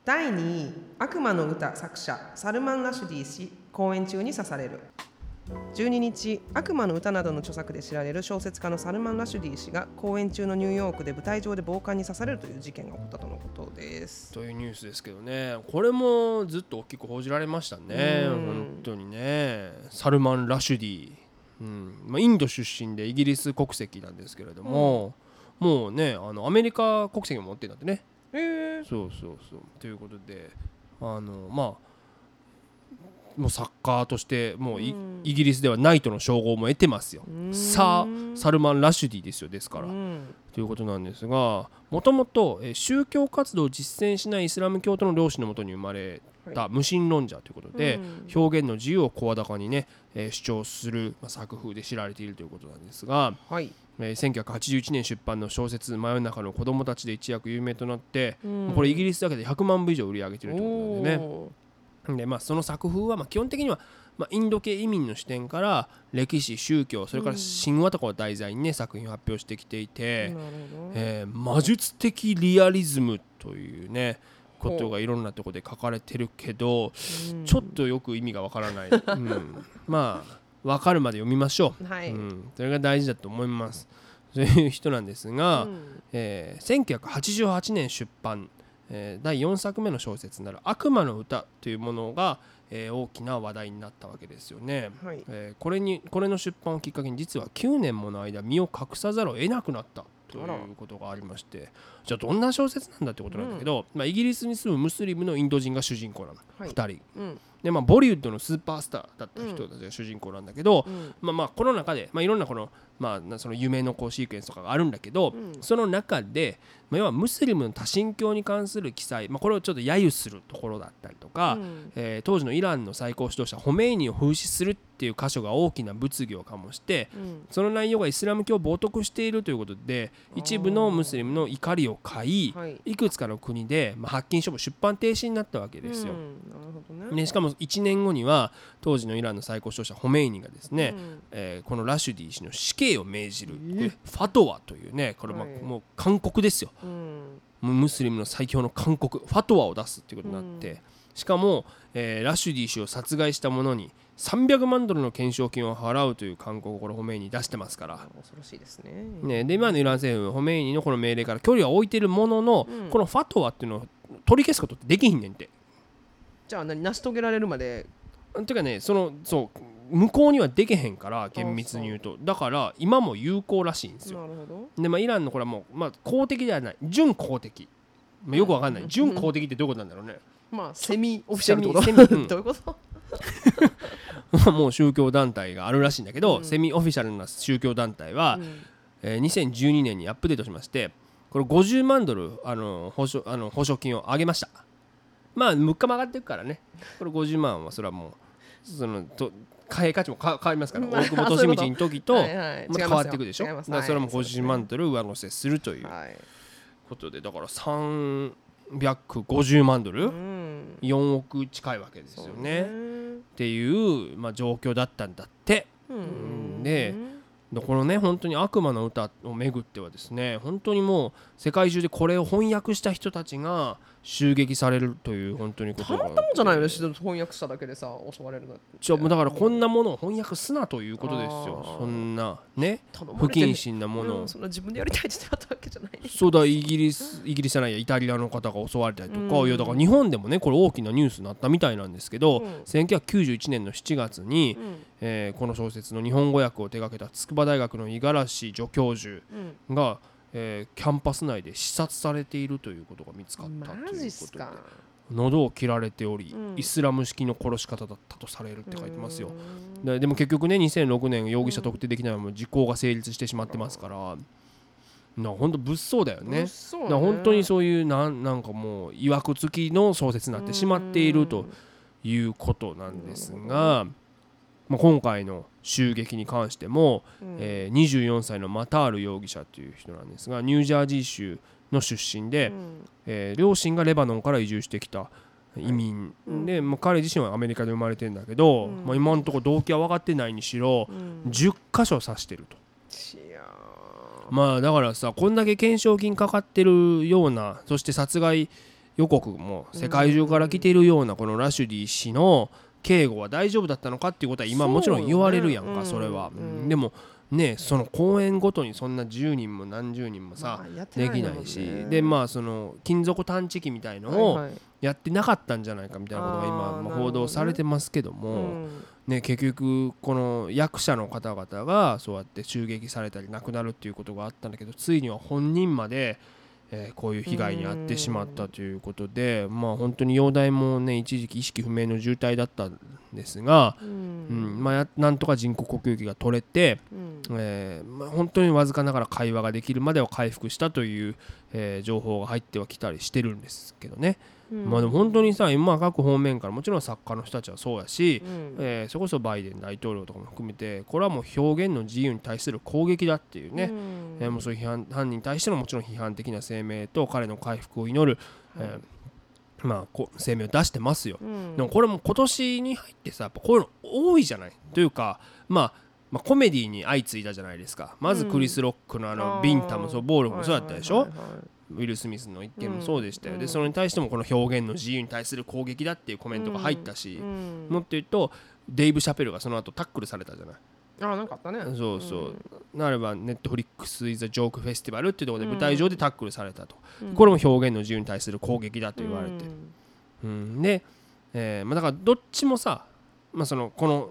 第2位悪魔の歌作者サルマン・ラシュディ氏公演中に刺される。12日悪魔の歌などの著作で知られる小説家のサルマン・ラシュディ氏が公演中のニューヨークで舞台上で暴漢に刺されるという事件が起こったとのことです。うというニュースですけどね。これもずっと大きく報じられましたね。うん。本当にね。サルマン・ラシュディ、うん。まあ、インド出身でイギリス国籍なんですけれども、もうねあのアメリカ国籍も持ってるんだってね。へえ。そうそうそう。ということであのまあもうサッカーとしてもうイ,、うん。イギリスではナイトの称号も得てますよ。うん。さあサルマン・ラシュディですよですから、うん。ということなんですがもともとえー宗教活動を実践しないイスラム教徒の両親のもとに生まれた無神論者ということで、うん。表現の自由を声高にね、えー主張する、まあ、作風で知られているということなんですが、はい、えー1981年出版の小説「真夜中の子供たち」で一躍有名となって、うん。これイギリスだけで100万部以上売り上げてるということなんでねで、まあ、その作風はまあ基本的には、まあ、インド系移民の視点から歴史宗教それから神話とかを題材にね作品を発表してきていて、えー魔術的リアリズムというねことがいろんなところで書かれてるけどうんちょっとよく意味がわからない、うん、まあ分かるまで読みましょう、はい、うん、それが大事だと思います。そういう人なんですが、うん。えー1988年出版、えー第4作目の小説なら「悪魔の歌」というものが、えー大きな話題になったわけですよね。はい。えーこれにこれの出版をきっかけに実は9年もの間身を隠さざるを得なくなったということがありましてじゃあどんな小説なんだってことなんだけど、まあ、イギリスに住むムスリムのインド人が主人公なの、はい。2人。うんで、まあ、ボリウッドのスーパースターだった人たちが主人公なんだけど、うん。まあ、まあこの中で、まあ、いろんなこの,、まあ、なその夢のこうシークエンスとかがあるんだけど、うん。その中で、まあ、要はムスリムの多神教に関する記載、まあ、これをちょっと揶揄するところだったりとか、うん。えー当時のイランの最高指導者ホメイニを風刺するっていう箇所が大きな物議を醸してうん。その内容がイスラム教を冒涜しているということで一部のムスリムの怒りを買いはい。いくつかの国で、まあ、発禁処分出版停止になったわけですよ。うん。なるほどね。ね、しかも1年後には当時のイランの最高指導者ホメイニがですね、うん。えーこのラシュディ氏の死刑を命じる、えこれファトワというねこれまあはい。もう勧告ですよ。うん。ムスリムの最強の勧告ファトワを出すっていうことになって、うん。しかも、えーラシュディ氏を殺害した者に300万ドルの懸賞金を払うという勧告をこれホメイニに出してますから。恐ろしいですね。ね、で今のイラン政府はホメイニのこの命令から距離は置いてるものの、うん。このファトワっていうのを取り消すことってできひんねんて。じゃあ何成し遂げられるまで？てかねそのそう向こうにはできへんから厳密に言うと。だから今も有効らしいんですよ。なるほど。でまあイランのこれはもう、まあ、公的ではない。準公的、まあ、よくわかんない。準公的ってどういうことなんだろうね。まあセミオフィシャルってことセミどういうこと？もう宗教団体があるらしいんだけど、うん。セミオフィシャルな宗教団体は、うん。えー2012年にアップデートしましてこれ50万ドルあの保証あの保証金を上げましたまあ物価も上がっていくからね。これ50万はそれはもうそのと貨幣価値もか変わりますから。まあ大久保利通の時とまた変わっていくでしょ？だからそれもはい。そうですね50万ドル上乗せするというはい。ことでだから350万ドル、うん。4億近いわけですよね。っていう、まあ、状況だったんだって。うん。ででこのね本当に悪魔の歌をめぐってはですね本当にもう世界中でこれを翻訳した人たちが襲撃されるという本当にことがたまったもんじゃないよね翻訳しただけでさ襲われるのってちょもうだからこんなものを翻訳すなということですよ。そんなね。不謹慎なもの。をうんそんな自分でやりたいってなったわけじゃない。そうだイギリスイギリスじゃないやイタリアの方が襲われたりとか、うん。いやだから日本でもねこれ大きなニュースになったみたいなんですけど、うん。1991年の7月に、うん。えーこの小説の日本語訳を手掛けた筑波大学の五十嵐助教授うんが、えーキャンパス内で視察されているということが見つかったというマことで喉を切られており、うん。イスラム式の殺し方だったとされるって書いてますよ。うん。ででも結局ね2006年容疑者特定できないまま時効が成立してしまってますから、な本当物騒だよね。物騒だから本当にそういうなんなんかもういわくつきの小説になってしまっているということなんですが、まあ、今回の襲撃に関しても、うん。えー24歳のマタール容疑者という人なんですがニュージャージー州の出身で、うん。えー両親がレバノンから移住してきた移民、うん。で、まあ、彼自身はアメリカで生まれてるんだけど、うん。まあ、今のところ動機は分かってないにしろうん。10箇所刺してると。まあだからさこんだけ懸賞金かかってるようなそして殺害予告も世界中から来ているようなこのラシュディ氏の警護は大丈夫だったのかっていうことは今もちろん言われるやんかそれは、うん。でもねその公演ごとにそんな10人も何十人もさ、できないし。でまあその金属探知機みたいのをやってなかったんじゃないかみたいなことが今ま報道されてますけどうも、んね、結局この役者の方々がそうやって襲撃されたり亡くなるっていうことがあったんだけどついには本人まで、えーこういう被害に遭ってしまったということでまあ本当に容体もね一時期意識不明の重体だったんですが、ううんん。まあ、やなんとか人工呼吸器が取れて、うん。えーまあ、本当にわずかながら会話ができるまでは回復したという、えー情報が入ってはきたりしてるんですけどね、まあでも本当にさ今各方面からもちろん作家の人たちはそうやし、うん。えーそれこそバイデン大統領とかも含めてこれはもう表現の自由に対する攻撃だっていうね、うん。えーもうそういう批判犯人に対してのもちろん批判的な声明と彼の回復を祈る、えーまあ、こう声明を出してますよ。うん。でもこれも今年に入ってさやっぱこういうの多いじゃない？というか、まあ、まあコメディに相次いだじゃないですか。まずクリス・ロックのあのビンタもそう暴力もそうだったでしょ、はいはいはいはいウィル・スミスの一件もそうでしたよ、うん。でそれに対してもこの表現の自由に対する攻撃だっていうコメントが入ったし、うん。もっと言うとデイブ・シャペルがその後タックルされたじゃない？あなんかあったね。そうそう、なればネットフリックス・イザ・ジョーク・フェスティバルっていうところで舞台上でタックルされたと、うん。これも表現の自由に対する攻撃だと言われて、うん。うん。で、えーまあ、だからどっちもさ、まあ、そのこの、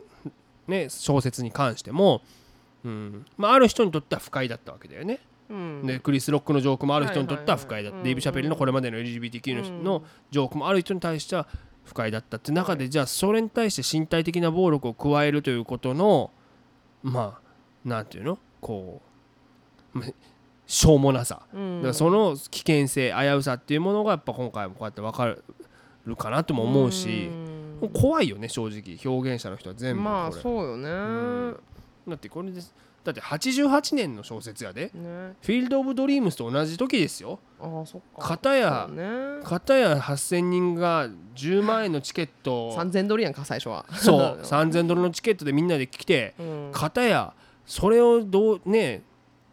ね、小説に関しても、うん。まあ、ある人にとっては不快だったわけだよね、うんでクリス・ロックのジョークもある人にとっては不快だ。デイブ・シャペルのこれまでの LGBTQ の,、のジョークもある人に対しては不快だったって中で、じゃあそれに対して身体的な暴力を加えるということのまあなんていうの？こうましょうもなさ、うん。だからその危険性危うさっていうものがやっぱ今回もこうやって分かるかなとも思うし、うん。怖いよね正直。表現者の人は全部これ、まあそうよね、ん。だってこれですだって88年の小説やでねフィールド・オブ・ドリームスと同じ時ですよ。ああそっか。片やね。片や8000人が10万円のチケット。を3000ドルやんか最初は。そう。3000ドルのチケットでみんなで来てうん。片やそれをどうね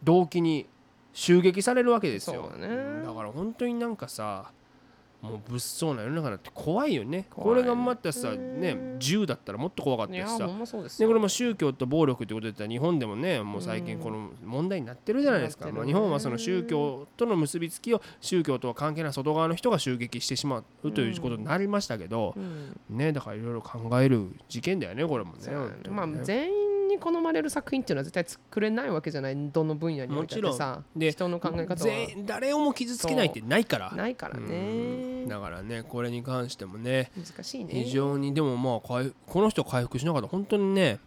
動機に襲撃されるわけですよ。だね。だから本当になんかさもう物騒な世の中だって怖いよね。これがまたさね銃だったらもっと怖かったしさ。でこれも宗教と暴力ってことで言ったら日本でもねもう最近この問題になってるじゃないですか、まあ、日本はその宗教との結びつきを宗教とは関係ない外側の人が襲撃してしまうということになりましたけど、うん。ねだからいろいろ考える事件だよねこれもね。まあ全員に好まれる作品っていうのは絶対作れないわけじゃないどの分野においてもちさで人の考え方は。誰をも傷つけないってないから。ないからうん。ねだからねこれに関してもね難しいね。非常にでもまあ回この人回復しなかったら本当にね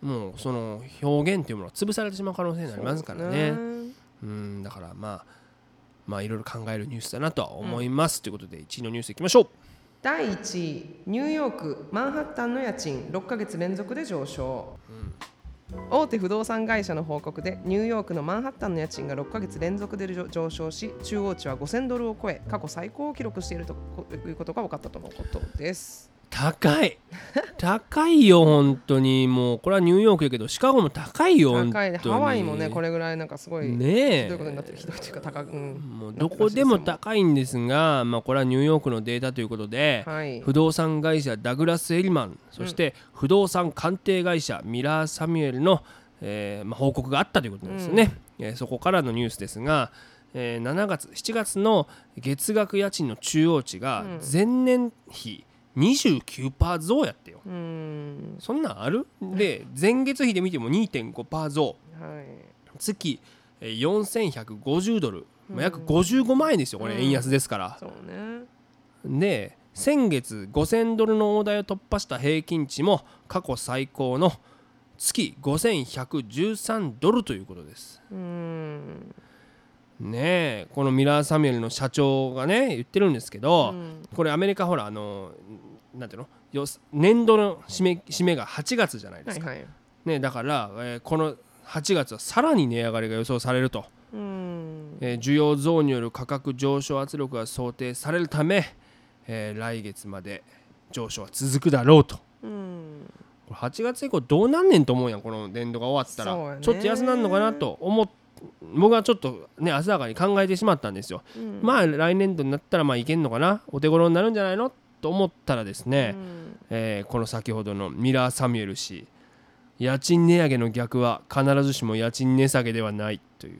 もうその表現っていうものは潰されてしまう可能性になりますからね。そううんだからまあまあいろいろ考えるニュースだなとは思います、ということで1位のニュースいきましょう第1位ニューヨークマンハッタンの家賃6ヶ月連続で上昇、大手不動産会社の報告でニューヨークのマンハッタンの家賃が6ヶ月連続で上上昇し中央値は5000ドルを超え過去最高を記録しているということが分かったとのことです高い。高いよ本当に。もうこれはニューヨークやけどシカゴも高いよ本当に。ハワイもねこれぐらいなんかすごいひねどいことになえってるひどいとい。うか高く、うん、もうどこでも高いんですが、まあ、これはニューヨークのデータということで、はい。不動産会社ダグラス・エリマンそして不動産鑑定会社ミラー・サミュエルの、えーまあ、報告があったということなんですよね、えーそこからのニュースですが、えー7月7月の月額家賃の中央値が前年比29%増やってよ。うん。そんなんある？で 前月比で見ても2.5%増はい。月えー4150ドル、まあ、約55万円ですよこれ円安ですから、そうね。で先月5000ドルの大台を突破した平均値も過去最高の月5113ドルということです。うん。ねえこのミラー・サミュエルの社長がね言ってるんですけど、うん。これアメリカほらあのなんていうの？よ年度の締め締めが8月じゃないですか。はいはい。ね、だから、えーこの8月はさらに値上がりが予想されると、うん。えー需要増による価格上昇圧力が想定されるため、えー来月まで上昇は続くだろうと。うれ8月以降どうなんねんと思うやんこの年度が終わったら、ちょっと安なんのかなと思っ僕はちょっとね浅はかに考えてしまったんですよ、うん。まあ来年度になったらまあいけんのかな。お手頃になるんじゃないのと思ったらですね、うん。えーこの先ほどのミラー・サミュエル氏家賃値上げの逆は必ずしも家賃値下げではないという。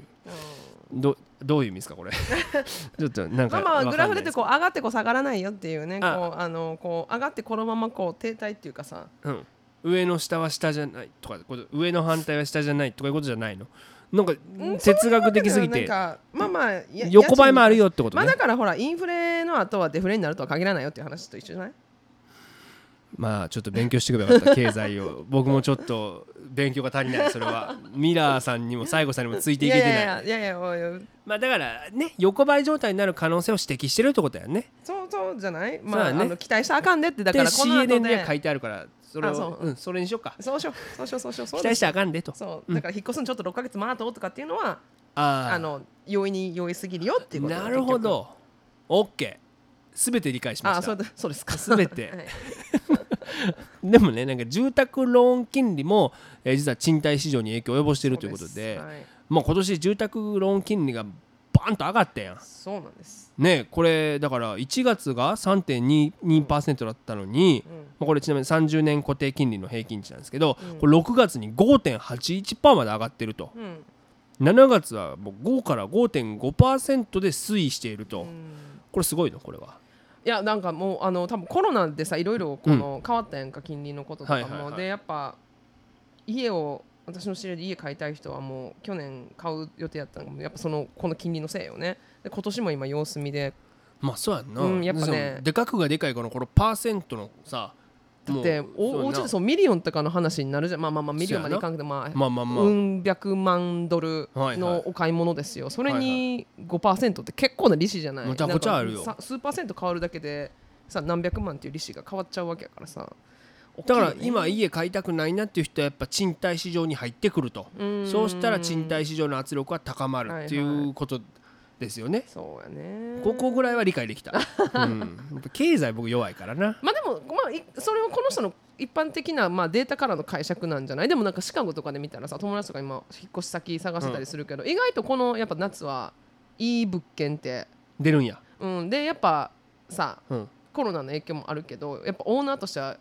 どどういう意味ですかこれ？ちょっとなんかまあグラフでってこう上がってこう下がらないよっていうねあ。こうあのこう上がってこのままこう停滞っていうかさ。うん、上の下は下じゃないとか上の反対は下じゃないとかいうことじゃないの？なんか哲学的すぎて。まあまあや横ばいもあるよよってことね。まあだからほらインフレの後はデフレになるとは限らないよっていう話と一緒じゃない？まあちょっと勉強してくればよかった。経済を。僕もちょっと勉強が足りないそれは。ミラーさんにも西郷さんにもついていけてない。いやいやいやまあだからね横ばい状態になる可能性を指摘してるってことやね。そうそうじゃない？まあ,、ね。あの期待したらあかんでってだかでらこの後 CNN にでは書いてあるからそれそう。うんそれにしようか。そうしよう。そうしようそうしようそう期待したらあかんでと。そう。だから引っ越すのちょっと6ヶ月待とうとかっていうのはああの容易に容易すぎるよっていうことなるほど。OK すべて理解しました。あそうだそうですか。すべて。はい。でもねなんか住宅ローン金利も、えー実は賃貸市場に影響を及ぼしているということではい。まあ今年住宅ローン金利がバンと上がったや。んそうなんです。ねこれだから1月が3.22%だったのに、うん。まあ、これちなみに30年固定金利の平均値なんですけど、うん。これ6月に5.81%まで上がってると。うん。7月はもう5から5.5%で推移していると、うん。これすごいの？これは。いやなんかもうあの多分コロナでさいろいろこの変わったやんか金利のこととかも、でやっぱ家を私の知り合いで家買いたい人はもう去年買う予定やったのがやっぱそのこの金利のせいよね。で今年も今様子見で。まあそうやんな、うんやっぱね。でかくがでかいこのこのパーセントのさだっておおうちでそうミリオンとかの話になるじゃん。まあまあまあミリオンまでいかんけどまあまあまあまあ、うん百万ドルのお買い物ですよ、それに5%って結構な利子じゃない？むちゃくちゃあるよ。数パーセント変わるだけでさ何百万っていう利子が変わっちゃうわけやからさだから今家買いたくないなっていう人はやっぱ賃貸市場に入ってくると。うん。そうしたら賃貸市場の圧力は高まるっていうことですよね、そうやね。ここぐらいは理解できた、うん、やっぱ経済僕弱いからな。まあでも、まあ、いそれはこの人の一般的な、まあ、データからの解釈なんじゃない？でもなんかシカゴとかで見たらさ友達とか今引っ越し先探してたりするけど、意外とこのやっぱ夏はいい物件って、出るんや、うん、でやっぱさうん、コロナの影響もあるけどやっぱオーナーとしては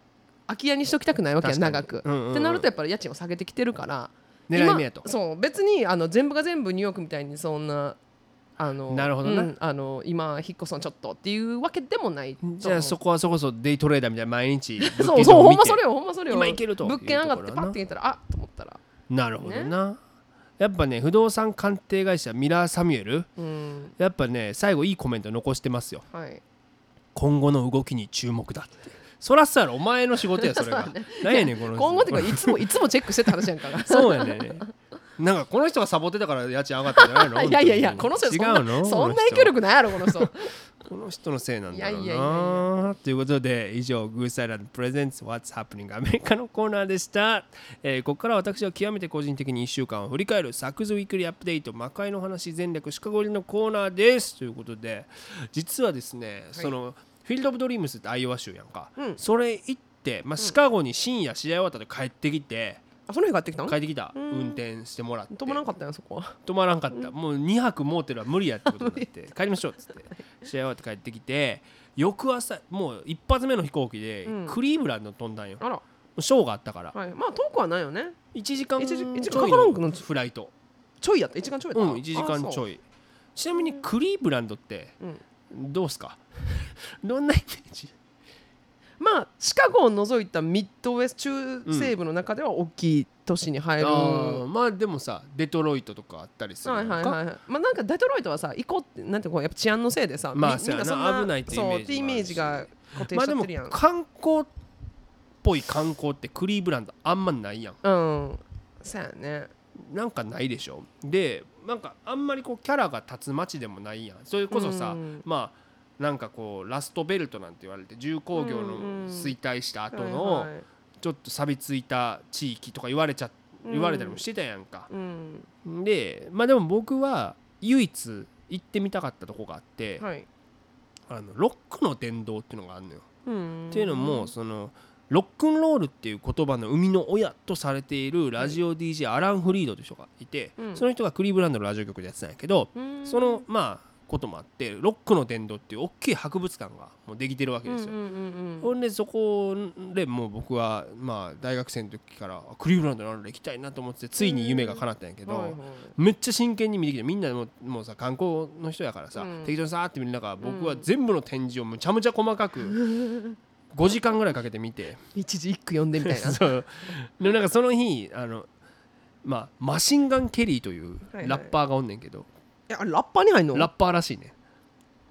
空き家にしときたくないわけや長く、うんうんうん。ってなるとやっぱり家賃を下げてきてるから。狙い目やと。今そう別にあの全部が全部ニューヨークみたいにそんなあのなるほどな。うんあの今引っ越すのちょっとっていうわけでもないじゃあそこはそこそデイトレーダーみたいな毎日物件そうそうほんまそれれよほんまそれよ。今行けると。物件上がってパッて見たらあと思ったら。なるほどな、やっぱね不動産鑑定会社ミラー・サミュエル。うん。やっぱね最後いいコメント残してますよ。はい。今後の動きに注目だってそらそうやろお前の仕事やそれが。何やね。んこの人。今後っていうかいつも いつもチェックしてた話やんから。そうやねなんかこの人がサボってたから家賃上がったんじゃないの？いやいやいやこの人違そんなうの？そんな影響力ないやろこの人。この人。のせいなんだろうな。ということで以上グーサイランドプレゼンツ What's Happening アメリカのコーナーでした、えーここから私は極めて個人的に1週間を振り返るサクズウィークリーアップデート魔界の話全略シカゴ入りのコーナーです。ということで実はですね、そのフィールド・オブ・ドリームスってアイオワ州やんか、うん。それ行って、まあ、シカゴに深夜試合終わったで帰ってきて、あその日帰ってきたん帰ってきた、うん。運転してもらって。止まらんかったんやそこは。止まらんかった、もう2泊モーテルは無理やってことになって。帰りましょうっつって。試合終わって帰ってきて翌朝もう一発目の飛行機でうん。クリーブランド飛んだんよ、あら。ショーがあったから。はい。まあ遠くはないよね。1時間一時一時ちょいかからんくな？のっちゃフライト。ちょいやった？1時間ちょいやった？うん1時間ちょい。いちなみにクリーブランドってうん。どうすか？どんなイメージ？まあシカゴを除いたミッドウェス中西部の中では大きい都市に入る、あーまあでもさデトロイトとかあったりするはいはいはいはいまあなんかデトロイトはさ行こうってなんてこうやっぱ治安のせいでさみまあそうやななそん危ないってイメージもあるし。そうってイメージが固定まあでもしちゃってるやん、観光っぽい観光ってクリーブランドあんまないやん。うん。そうやね。なんかないでしょ。でなんかあんまりこうキャラが立つ街でもないやん。それこそさ、うん。まあなんかこうラストベルトなんて言われて重工業の衰退した後はいのはい。ちょっと錆びついた地域とか言われちゃ言われたりもしてたやんか、うん。でまあでも僕は唯一行ってみたかったとこがあって、はい。あのロックの殿堂っていうのがあるのよ、うんっていうのもそのロックンロールっていう言葉の生みの親とされているラジオ DJ アラン・フリードという人がいて、うん。その人がクリーブランドのラジオ局でやってたんやけど、うん。そのまあこともあってロックの殿堂っていう大きい博物館がもうできてるわけですよ。ほんでそこでもう僕はまあ大学生の時からあクリーブランドなんで行きたいなと思ってついに夢が叶ったんやけど、めっちゃ真剣に見てきてみんなもうもうさ観光の人やからさ、うん。適当にさーって見る中僕は全部の展示をむちゃむちゃ細かく5時間ぐらいかけて見て。一字一句読んでみたいな。そう。でなんかその日あのまあマシンガン・ケリーというラッパーがおんねんけど、えあれラッパーに入んの？ラッパーらしいね。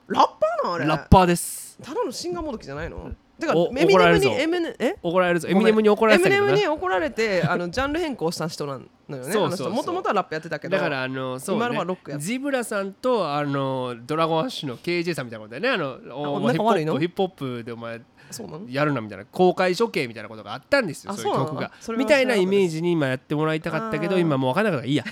ラッパーなんあれ？ラッパーです。ただのシンガーもどきじゃないの？てかおエミネムに怒られるぞ。エミネえ？怒られるぞ。エミネムに怒られてたけどな。エミネムに怒られてあのジャンル変更した人なのよね。そうそうそう。もともとはラップやってたけど。だからあのそう、今ね、のはロックや。ジブラさんとあのドラゴンアッシュの KJ さんみたいなことだよね。あのお仲悪いの？ヒップホップヒップホップでお前そうなの？やるなみたいな。公開処刑みたいなことがあったんですよ。あそういう曲が。そうなのそれはみたいなイメージに今やってもらいたかったけどあー。今もう分からなかったからいいや。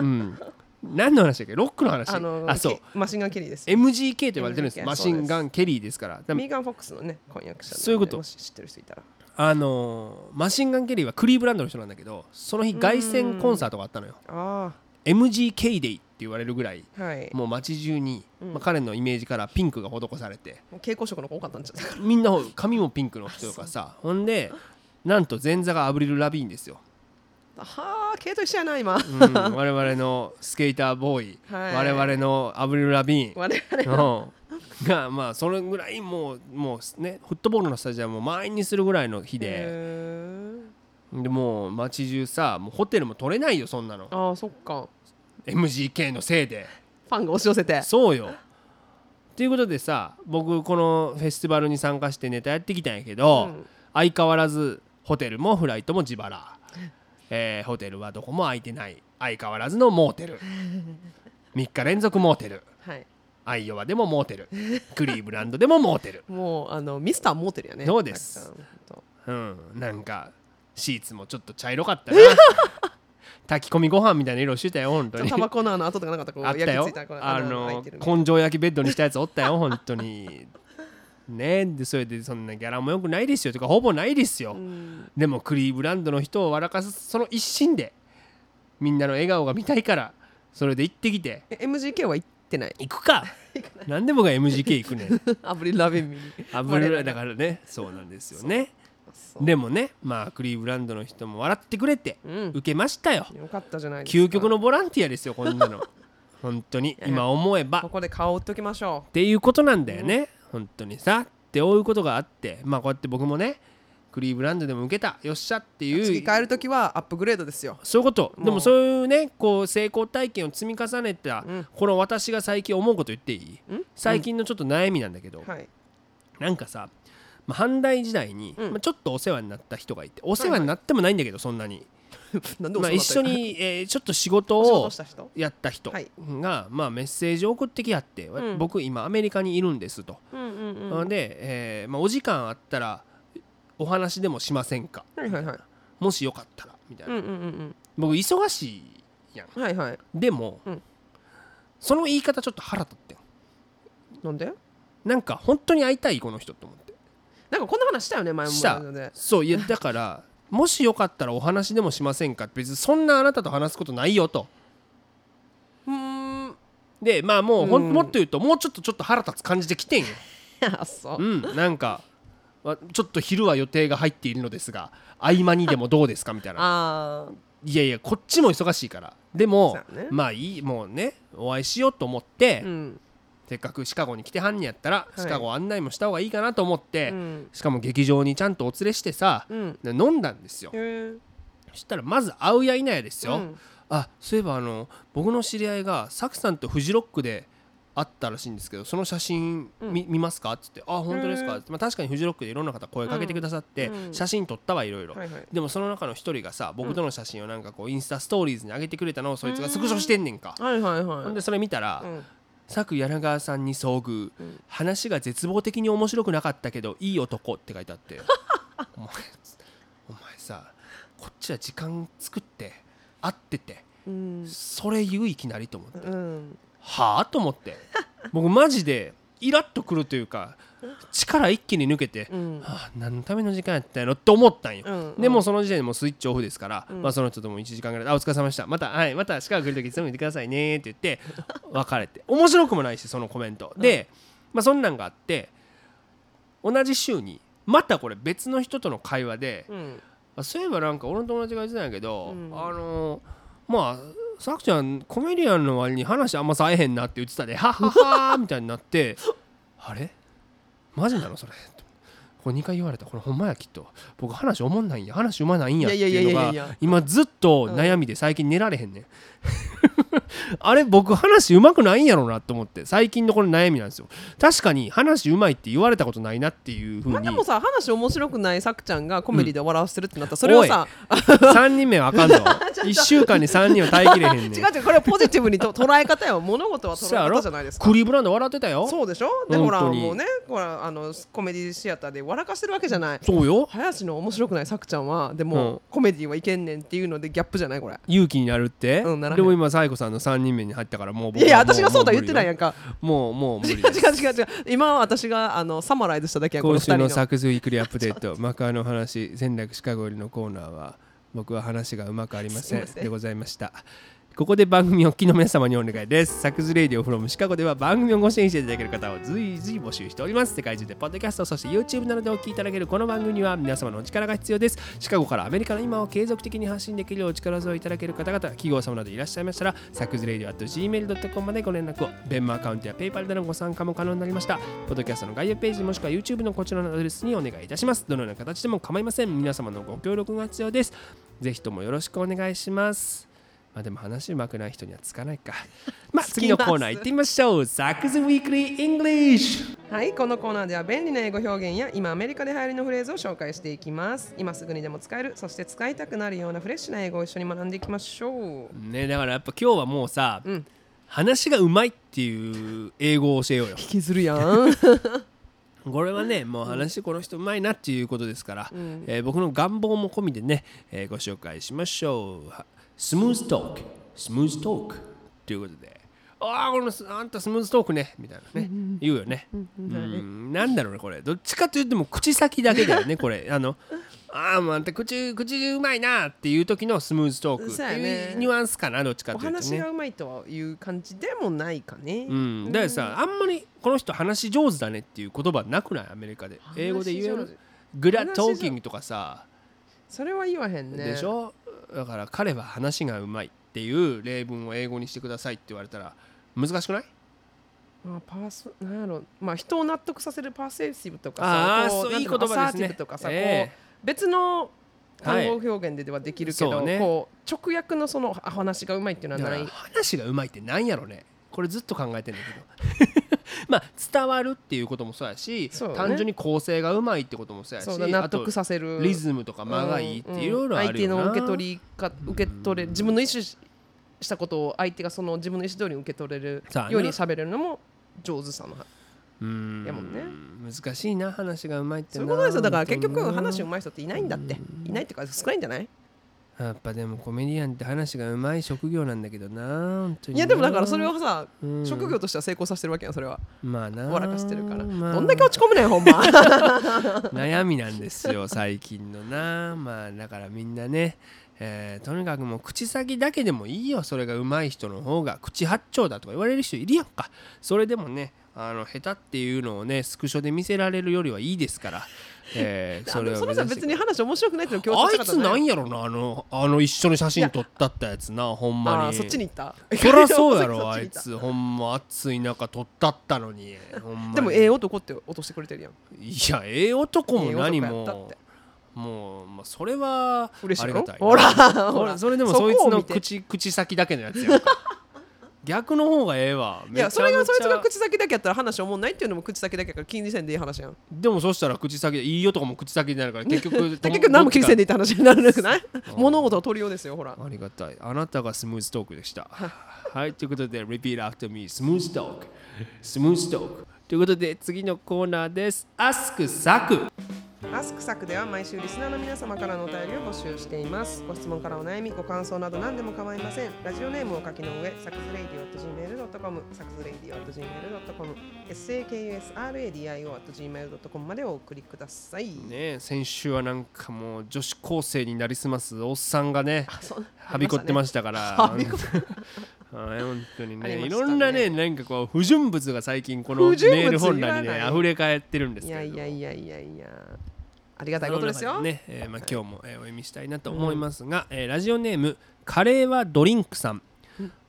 うん何の話だっけ？ロックの話。あのあそう。ケマシンガンケリーです MGK と言われてるんです。マシンガン・ケリーですから。ミーガン・フォックスのね婚約者そういうこと。もし知ってる人いたら。あのーマシンガン・ケリーはクリーブランドの人なんだけどその日凱旋コンサートがあったのよ。あ MGK デイって言われるぐらいあはい。もう街中に、うん。まあ、彼のイメージからピンクが施されて。蛍光色の子多かったんちゃうかみんな髪もピンクの人とかさほんでな。んと前座がアブリル・ラビーンですよ、らはあ系統一緒やな今。うん、我々のスケーターボーイ、はい。我々のアブリル・ラビーン。我々うん。がまあそれぐらいもうもうねフットボールのスタジアムを満員にするぐらいの日で。へでもう街中さもうホテルも取れないよそんなの。あそっか。MGK のせいで。ファンが押し寄せて。そうよ。ということでさ僕このフェスティバルに参加してネタやってきたんやけど、うん。相変わらずホテルもフライトも自腹、えーホテルはどこも空いてない。相変わらずのモーテル。3日連続モーテル。はい。アイオワでもモーテル。クリーブランドでもモーテル。もうあのミスターモーテルやね。そうです。うん。なんかシーツもちょっと茶色かったな。炊き込みご飯みたいな色してたよ本当に。タバコのあの跡とかなかったこうあったよあの根性焼きベッドにしたやつおったよ本当にね。でそれでそんなギャラもよくないですよ。とかほぼないですよ、うん。でもクリーブランドの人を笑かすその一心でみんなの笑顔が見たいからそれで行ってきて。え MGK は行ってない？行くか。なんで僕が MGK 行くねん。アブリル・ラベンミ。にあぶるだからね。そうなんですよね。でもねまあクリーブランドの人も笑ってくれてうん。受けましたよ。よかったじゃないですか。究極のボランティアですよこんなの。本当に。や 今思えば。ここで顔を打っときましょっていうことなんだよね、本当にさってこうことがあってまあこうやって僕もねクリーブランドでも受けたよっしゃってういう次帰るときはアップグレードですよ。そういうこと。でもそういうねこう成功体験を積み重ねた、うん。この私が最近思うこと言っていい？ん？最近のちょっと悩みなんだけど、はい。なんかさ、まあ、阪大時代に、うん。まあ、ちょっとお世話になった人がいてお世話になってもないんだけどそんなに、まあ、なんでお一緒に、えーちょっと仕事をやった人はい。が、まあ、メッセージを送ってきはって、ん。僕今アメリカにいるんですと、うんうんうん。で、えーまあ、お時間あったらお話でもしませんか？はいはいはい。もしよかったらみたいな、うんうんうん僕忙しいやん。うんはいはい。でも、うん。その言い方ちょっと腹立ってん。なんで？なんか本当に会いたいこの人と思って。なんかこんな話したよね前も。した。でそういやだからもしよかったらお話でもしませんか？別にそんなあなたと話すことないよと。うーん。でまあもうほん、うん。もっと言うともうちょっとちょっと腹立つ感じで来てんよ。う。うんなんかわちょっと昼は予定が入っているのですが合間にでもどうですか？みたいな。あいやいやこっちも忙しいから。でも、ね。まあいいもうねお会いしようと思って、ーうんせっかくシカゴに来てはんねやったら、い。シカゴ案内もした方がいいかなと思って、うん。しかも劇場にちゃんとお連れしてさ、うん。で飲んだんですよ。そしたらまず会うやいなやですよ、うん。あそういえばあの僕の知り合いがサクさんとフジロックで会ったらしいんですけどその写真見,、見ますか？って言って「あ本当ですか?」へまあ、確かにフジロックでいろんな方声かけてくださって、うん。写真撮ったはいろいろ、はいはい。でもその中の一人がさ僕との写真をなんかこうインスタストーリーズに上げてくれたのをそいつがスクショしてんねんか、はいはいはい。ほんでそれ見たら、うん佐久柳川さんに遭遇、話が絶望的に面白くなかったけどいい男って書いてあって。お前お前さこっちは時間作って会っててうん。それ言ういきなりと思って。うん。はあ？と思って。僕マジでイラッとくるというか力一気に抜けて、うん。はあ、何のための時間やったんやろって思ったんよ、うんでもうその時点でもうスイッチオフですから、うん。まあ、その人とも1時間ぐらいで「あお疲れ様でした。またはいまたシカゴ来る時いつでも言ってくださいね」って言って別れて。面白くもないしそのコメント、で、まあ、そんなんがあって同じ週にまたこれ別の人との会話で、うん。あそういえばなんか俺の友達が言ってたんやけど、うん。あのまあさくちゃんコメディアンの割に話あんまさえへんなって言ってたで「はっはっは」みたいになって あれ？マジなのそれ。これ2回言われた。これほんまやきっと。僕話おもんないんや。話うまないんやっていうのが今ずっと悩みで最近寝られへんねんあれ僕話うまくないんやろうなと思って最近のこの悩みなんですよ。確かに話うまいって言われたことないなっていうふうに。まあでもさ話面白くないさくちゃんがコメディで笑わせてるってなったらそれをさ3人目はあかんぞ。1週間に3人は耐えきれへんねん。違う違うこれはポジティブにと捉え方よ物事は捉え方じゃないですか。クリーブランド笑ってたよ。そうでしょ？でほらもうねほらあのコメディシアターで笑かしてるわけじゃない。そうよ。林の面白くないさくちゃんはでうん。もコメディはいけんねんっていうのでギャップじゃないこれ。勇気になるって、うんでも今サイコさんの3人目に入ったからもう僕いやいや私がそうだ言ってないやんんか。もうもう無違う理です。違う違う違う。今は私があのサマライズしただけやんこの今週の二人の。サクズウィークリーアップデート マカーの話戦略シカゴよりのコーナーは僕は話がうまくありませんすいません。でございましたここで番組をお聞きの皆様にお願いです。サクズレイディオフロムシカゴでは番組をご支援していただける方を随時募集しております。世界中でポッドキャスト、そして YouTube などでお聞きいただけるこの番組には皆様のお力が必要です。シカゴからアメリカの今を継続的に発信できるお力添えいただける方々、企業様などいらっしゃいましたら、サクズレイディオ at gmail.com までご連絡を。ベンマアカウントや PayPal でのご参加も可能になりました。ポッドキャストの概要ページもしくは YouTube のこちらのアドレスにお願いいたします。どのような形でも構いません。皆様のご協力が必要です。ぜひともよろしくお願いします。まあでも話うまくない人にはつかないか。まあ次のコーナー行ってみましょう。サクズウィークリーイングリッシュはいこのコーナーでは便利な英語表現や今アメリカで流行りのフレーズを紹介していきます。今すぐにでも使えるそして使いたくなるようなフレッシュな英語を一緒に学んでいきましょう。ねだからやっぱ今日はもうさ、うん。話がうまいっていう英語を教えようよ。引きずるやん。これはねもう話この人うまいなっていうことですから、ん。えー僕の願望も込みでね、えーご紹介しましょう。はスムーズトークスムーズトークということで。ああこのスあんたスムーズトークね。みたいなね。言うよね。うん。なんだろうねこれ。どっちかというともう口先だけだよねこれ。あのああもうあんた口口うまいなっていう時のスムーズトーク。っていうニュアンスかなどっちかおというとね。話がうまいという感じでもないかね、うん、だからさあんまりこの人話上手だねっていう言葉なくない？アメリカで。英語で言える？グラトーキングとかさ、それは言わへんね。でしょ？だから彼は話がうまいっていう例文を英語にしてくださいって言われたら難しくない？まあ、パースなんやろ。まあ人を納得させるパーセーシブとかあーさこそういい言葉ですね。とかさ、えこう別の単語表現でではできるけど、そうね。こう直訳のそのあ話がうまいっていうのはない。話がうまいってなんやろね。これずっと考えてんだけどまあ伝わるっていうこともそうやしね。単純に構成がうまいってこともそうやし納得させる。リズムとか間がいいっていろいろある相手の受け取りか受け取れ自分の意思したことを相手がその自分の意思通りに受け取れるように喋れるのも上手さのうーん。やもんね。難しいな話がうまいってな。そういうことですよ。だから結局話うまい人っていないんだって。いないっていうか少ないんじゃない？やっぱでもコメディアンって話がうまい職業なんだけどな本当にいやでもだからそれをさうん。職業としては成功させてるわけやんそれは。まあな。笑かしてるから。まあ。どんだけ落ち込むねんほんま。悩みなんですよ最近のな。まあだからみんなねえーとにかくもう口先だけでもいいよそれが上手い人の方が。口八丁だとか言われる人いるやんか。それでもねあの下手っていうのをねスクショで見せられるよりはいいですから、えーそれそれをそれさ別に話面白くないっていうの強調あいつしたかったねなんやろなあのあの一緒に写真撮ったったやつな ほんまに。そっちに行った？そりゃそうやろ そあいつ。ほんま暑い中撮ったったのに。でもええ男って落としてくれてるやん。いやええ男も何ええ男やったっもて。もう、まあ、それはありがたいな。ほらそほら。れそれでもそいつの口口先だけのやつやんか逆の方がええわいやそれがそいつが口先だけやったら話おもんないっていうのも口先だけやから金利線でいい話やんでもそしたら口先でいいよとかも口先になるから結局結局何も金利線でいいって 話になるなくない？ん物事を取りようですよほらありがたい。あなたがスムーズトークでした。はい、ということで、repeat after me, スムーズトーク。スムーズトーク。ということで、次のコーナーです。Ask サク。アスクサクでは毎週リスナーの皆様からのお便りを募集しています。ご質問からお悩みご感想など何でも構いません。ラジオネームを書きの上サクズレイディオ .gmail.com サクズレイディオ .gmail.com sakusradio.gmail.com までお送りください。ね先週はなんかもう女子高生になりすます。おっさんがね、はびこってましたから。はびこはい、本当にね。ね。ろんなね、なんかこう不純物が最近このメール本欄にね溢れ返ってるんですいけれどやいやいやいやいやありがたいことですよ、ね、えーまあ、今日も、えーお読みしたいなと思いますが、えーラジオネームカレーはドリンクさん。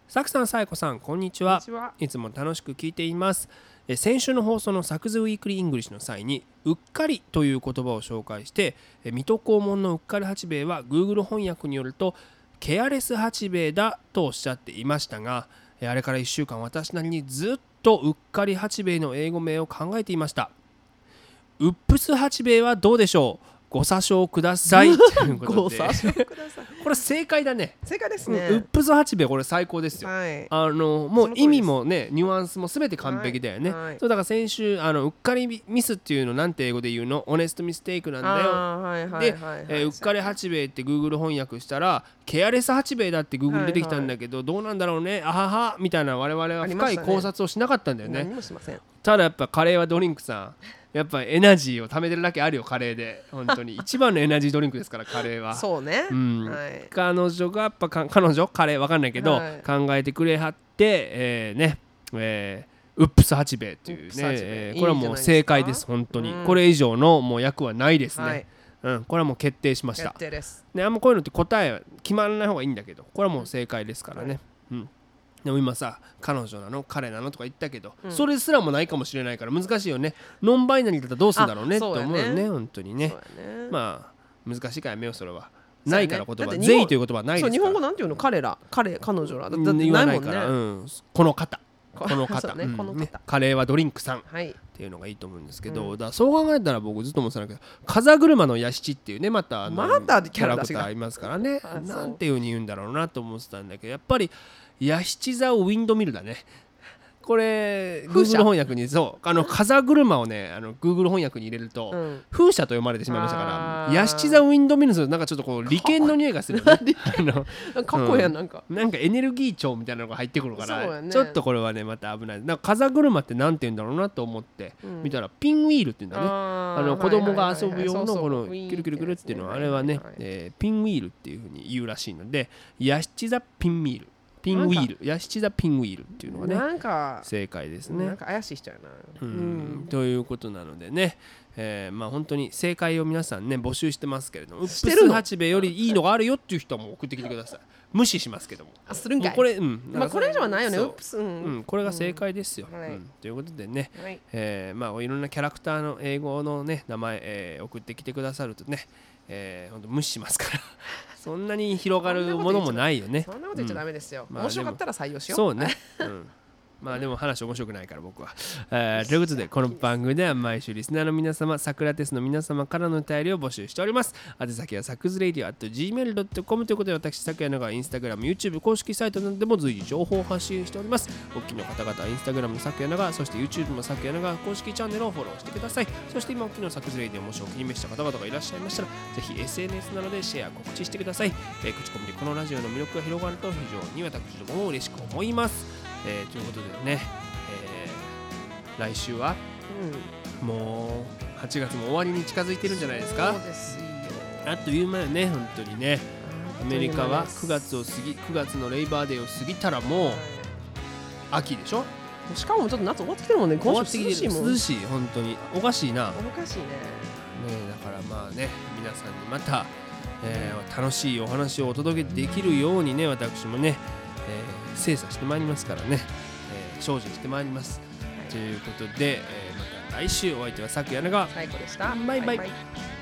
さくさんさえこさんこんにちは。いつも楽しく聞いています。えー先週の放送のサクズ Weekly English の際にうっかりという言葉を紹介してえー水戸黄門のうっかり八兵衛は Google 翻訳によると careless 八兵衛だとおっしゃっていましたがえーあれから1週間私なりにずっとうっかり八兵衛の英語名を考えていました oops 八兵衛はどうでしょう？ご査証ください。ということで。ご査証ください。これ正解だね。正解ですうんね、ウップス八兵衛これ最高ですよ。はい。あのもそう意味もねニュアンスも全て完璧だよね、はいはい。そうだから先週あのうっかりミスっていうのなんて英語で言うの？オネストミステイクなんだよ。で、はいはいえーうっかり八兵衛って Google 翻訳したらケアレス八兵衛だって Google 出てきたんだけど、どうなんだろうね？あははみたいな我々は深い考察をしなかったんだよね。何もしません。ただやっぱカレーはドリンクさんやっぱエナジーを貯めてるだけあるよカレーで。本当に。一番のエナジードリンクですからカレーは。そうね、うん。はい。彼女がやっぱか彼女？彼わかんないけど、はい。考えてくれはって、えーね、えーウップス八兵衛っていうねえーこれはもう正解です本当に、うん。これ以上のもう役はないですね、はい。うん、これはもう決定しました。ねあんまこういうのって答えは決まらない方がいいんだけどこれはもう正解ですからね、うんでも今さ彼女なの？彼なの？とか言ったけど、うん。それすらもないかもしれないから難しいよね。ノンバイナリーだったらどうするんだろうね？ってあそうやね。思うよね本当にね。ね。まあ難しいからやめようそれは。ないから言葉そうやねだって日本ゼイという言葉はないですから。そう日本語なんていうの？彼ら。彼彼女ら。だって言わないいなもんね。からうん。この方。ここの方。カレーはドリンクさん。っはい。ていうのがいいと思うんですけど、うん。だそう考えたら僕ずっと思ってたんだけど風車の屋敷っていうねまたあのまたキキャラクターいますからね。なんていうふうに言うんだろうなと思ってたんだけどやっぱり屋敷座ウィンドミルだね。これ風車。Google 翻訳にそう。あの風車をねあの Google 翻訳に入れると、うん。風車と読まれてしまいましたからあー。屋敷座ウィンドミルズなんかちょっとこう利権の匂いがするよね。かっこいいやんなんか。なんかエネルギー庁みたいなのが入ってくるから、ね。ちょっとこれはねまた危ない。なんか風車ってなんて言うんだろうなと思ってうん。見たらピンウィールって言うんだね、ああの子供が遊ぶ用のこのキキルキルキルっていうのはあれはね、えーピンウィールっていうふうに言うらしいのでヤシチザピンミールピンウィール。ヤシチザピンウィールっていうのがねなんか正解ですね。なんか怪しい人やな。ううん。んということなのでね、えーまあ本当に正解を皆さんね募集してますけれどもしてるの？ス八兵衛よりいいのがあるよっていう人はもう送ってきてください。無視しますけども。あするんかい。これうん。まあこれ以上はないよね。そう。ウップスううん。ん、これが正解ですよ、うん。はい。うんということでね、はい。えーまあ、いろんなキャラクターの英語の、ね、名前、えー送ってきてくださるとね、えー、無視しますから。そんなに広がるものもないよね。そんなこと言っちゃダメですよ。まあ面白かったら採用しよう。そうね、うん、まあでも話面白くないから僕は、えーということでこの番組では毎週リスナーの皆様サクラテスの皆様からのお便りを募集しております。宛先はサクズレイディオ at gmail.com ということで私サクヤナがインスタグラム YouTube 公式サイトなどでも随時情報を発信しております。お聞きの方々はインスタグラムのサクヤナがそして YouTube のサクヤナが公式チャンネルをフォローしてください。そして今お聞きのサクズレイディオもしお気に召した方々がいらっしゃいましたらぜひ SNS などでシェア告知してください、えー口コミでこのラジオの魅力が広がると非常に私どもも嬉しく思います、えーということでね、えー来週はうん。もう8月も終わりに近づいてるんじゃないですか？そうですよ。あっという間よね本当にね。アメリカは9月月を過ぎ9月のレイバーデーを過ぎたらもう秋でしょ？しかもちょっと夏終わってきてるもんね。今週涼しいもん。る涼しい本当に。おかしいな。ねおかしいね。だからまあね皆さんにまた、えー楽しいお話をお届けできるようにね私もね、えー精査してまいりますからね、えー精進してまいります。ということで、えーまた来週お相手はさくやなが最高でした。バイ。バイバイ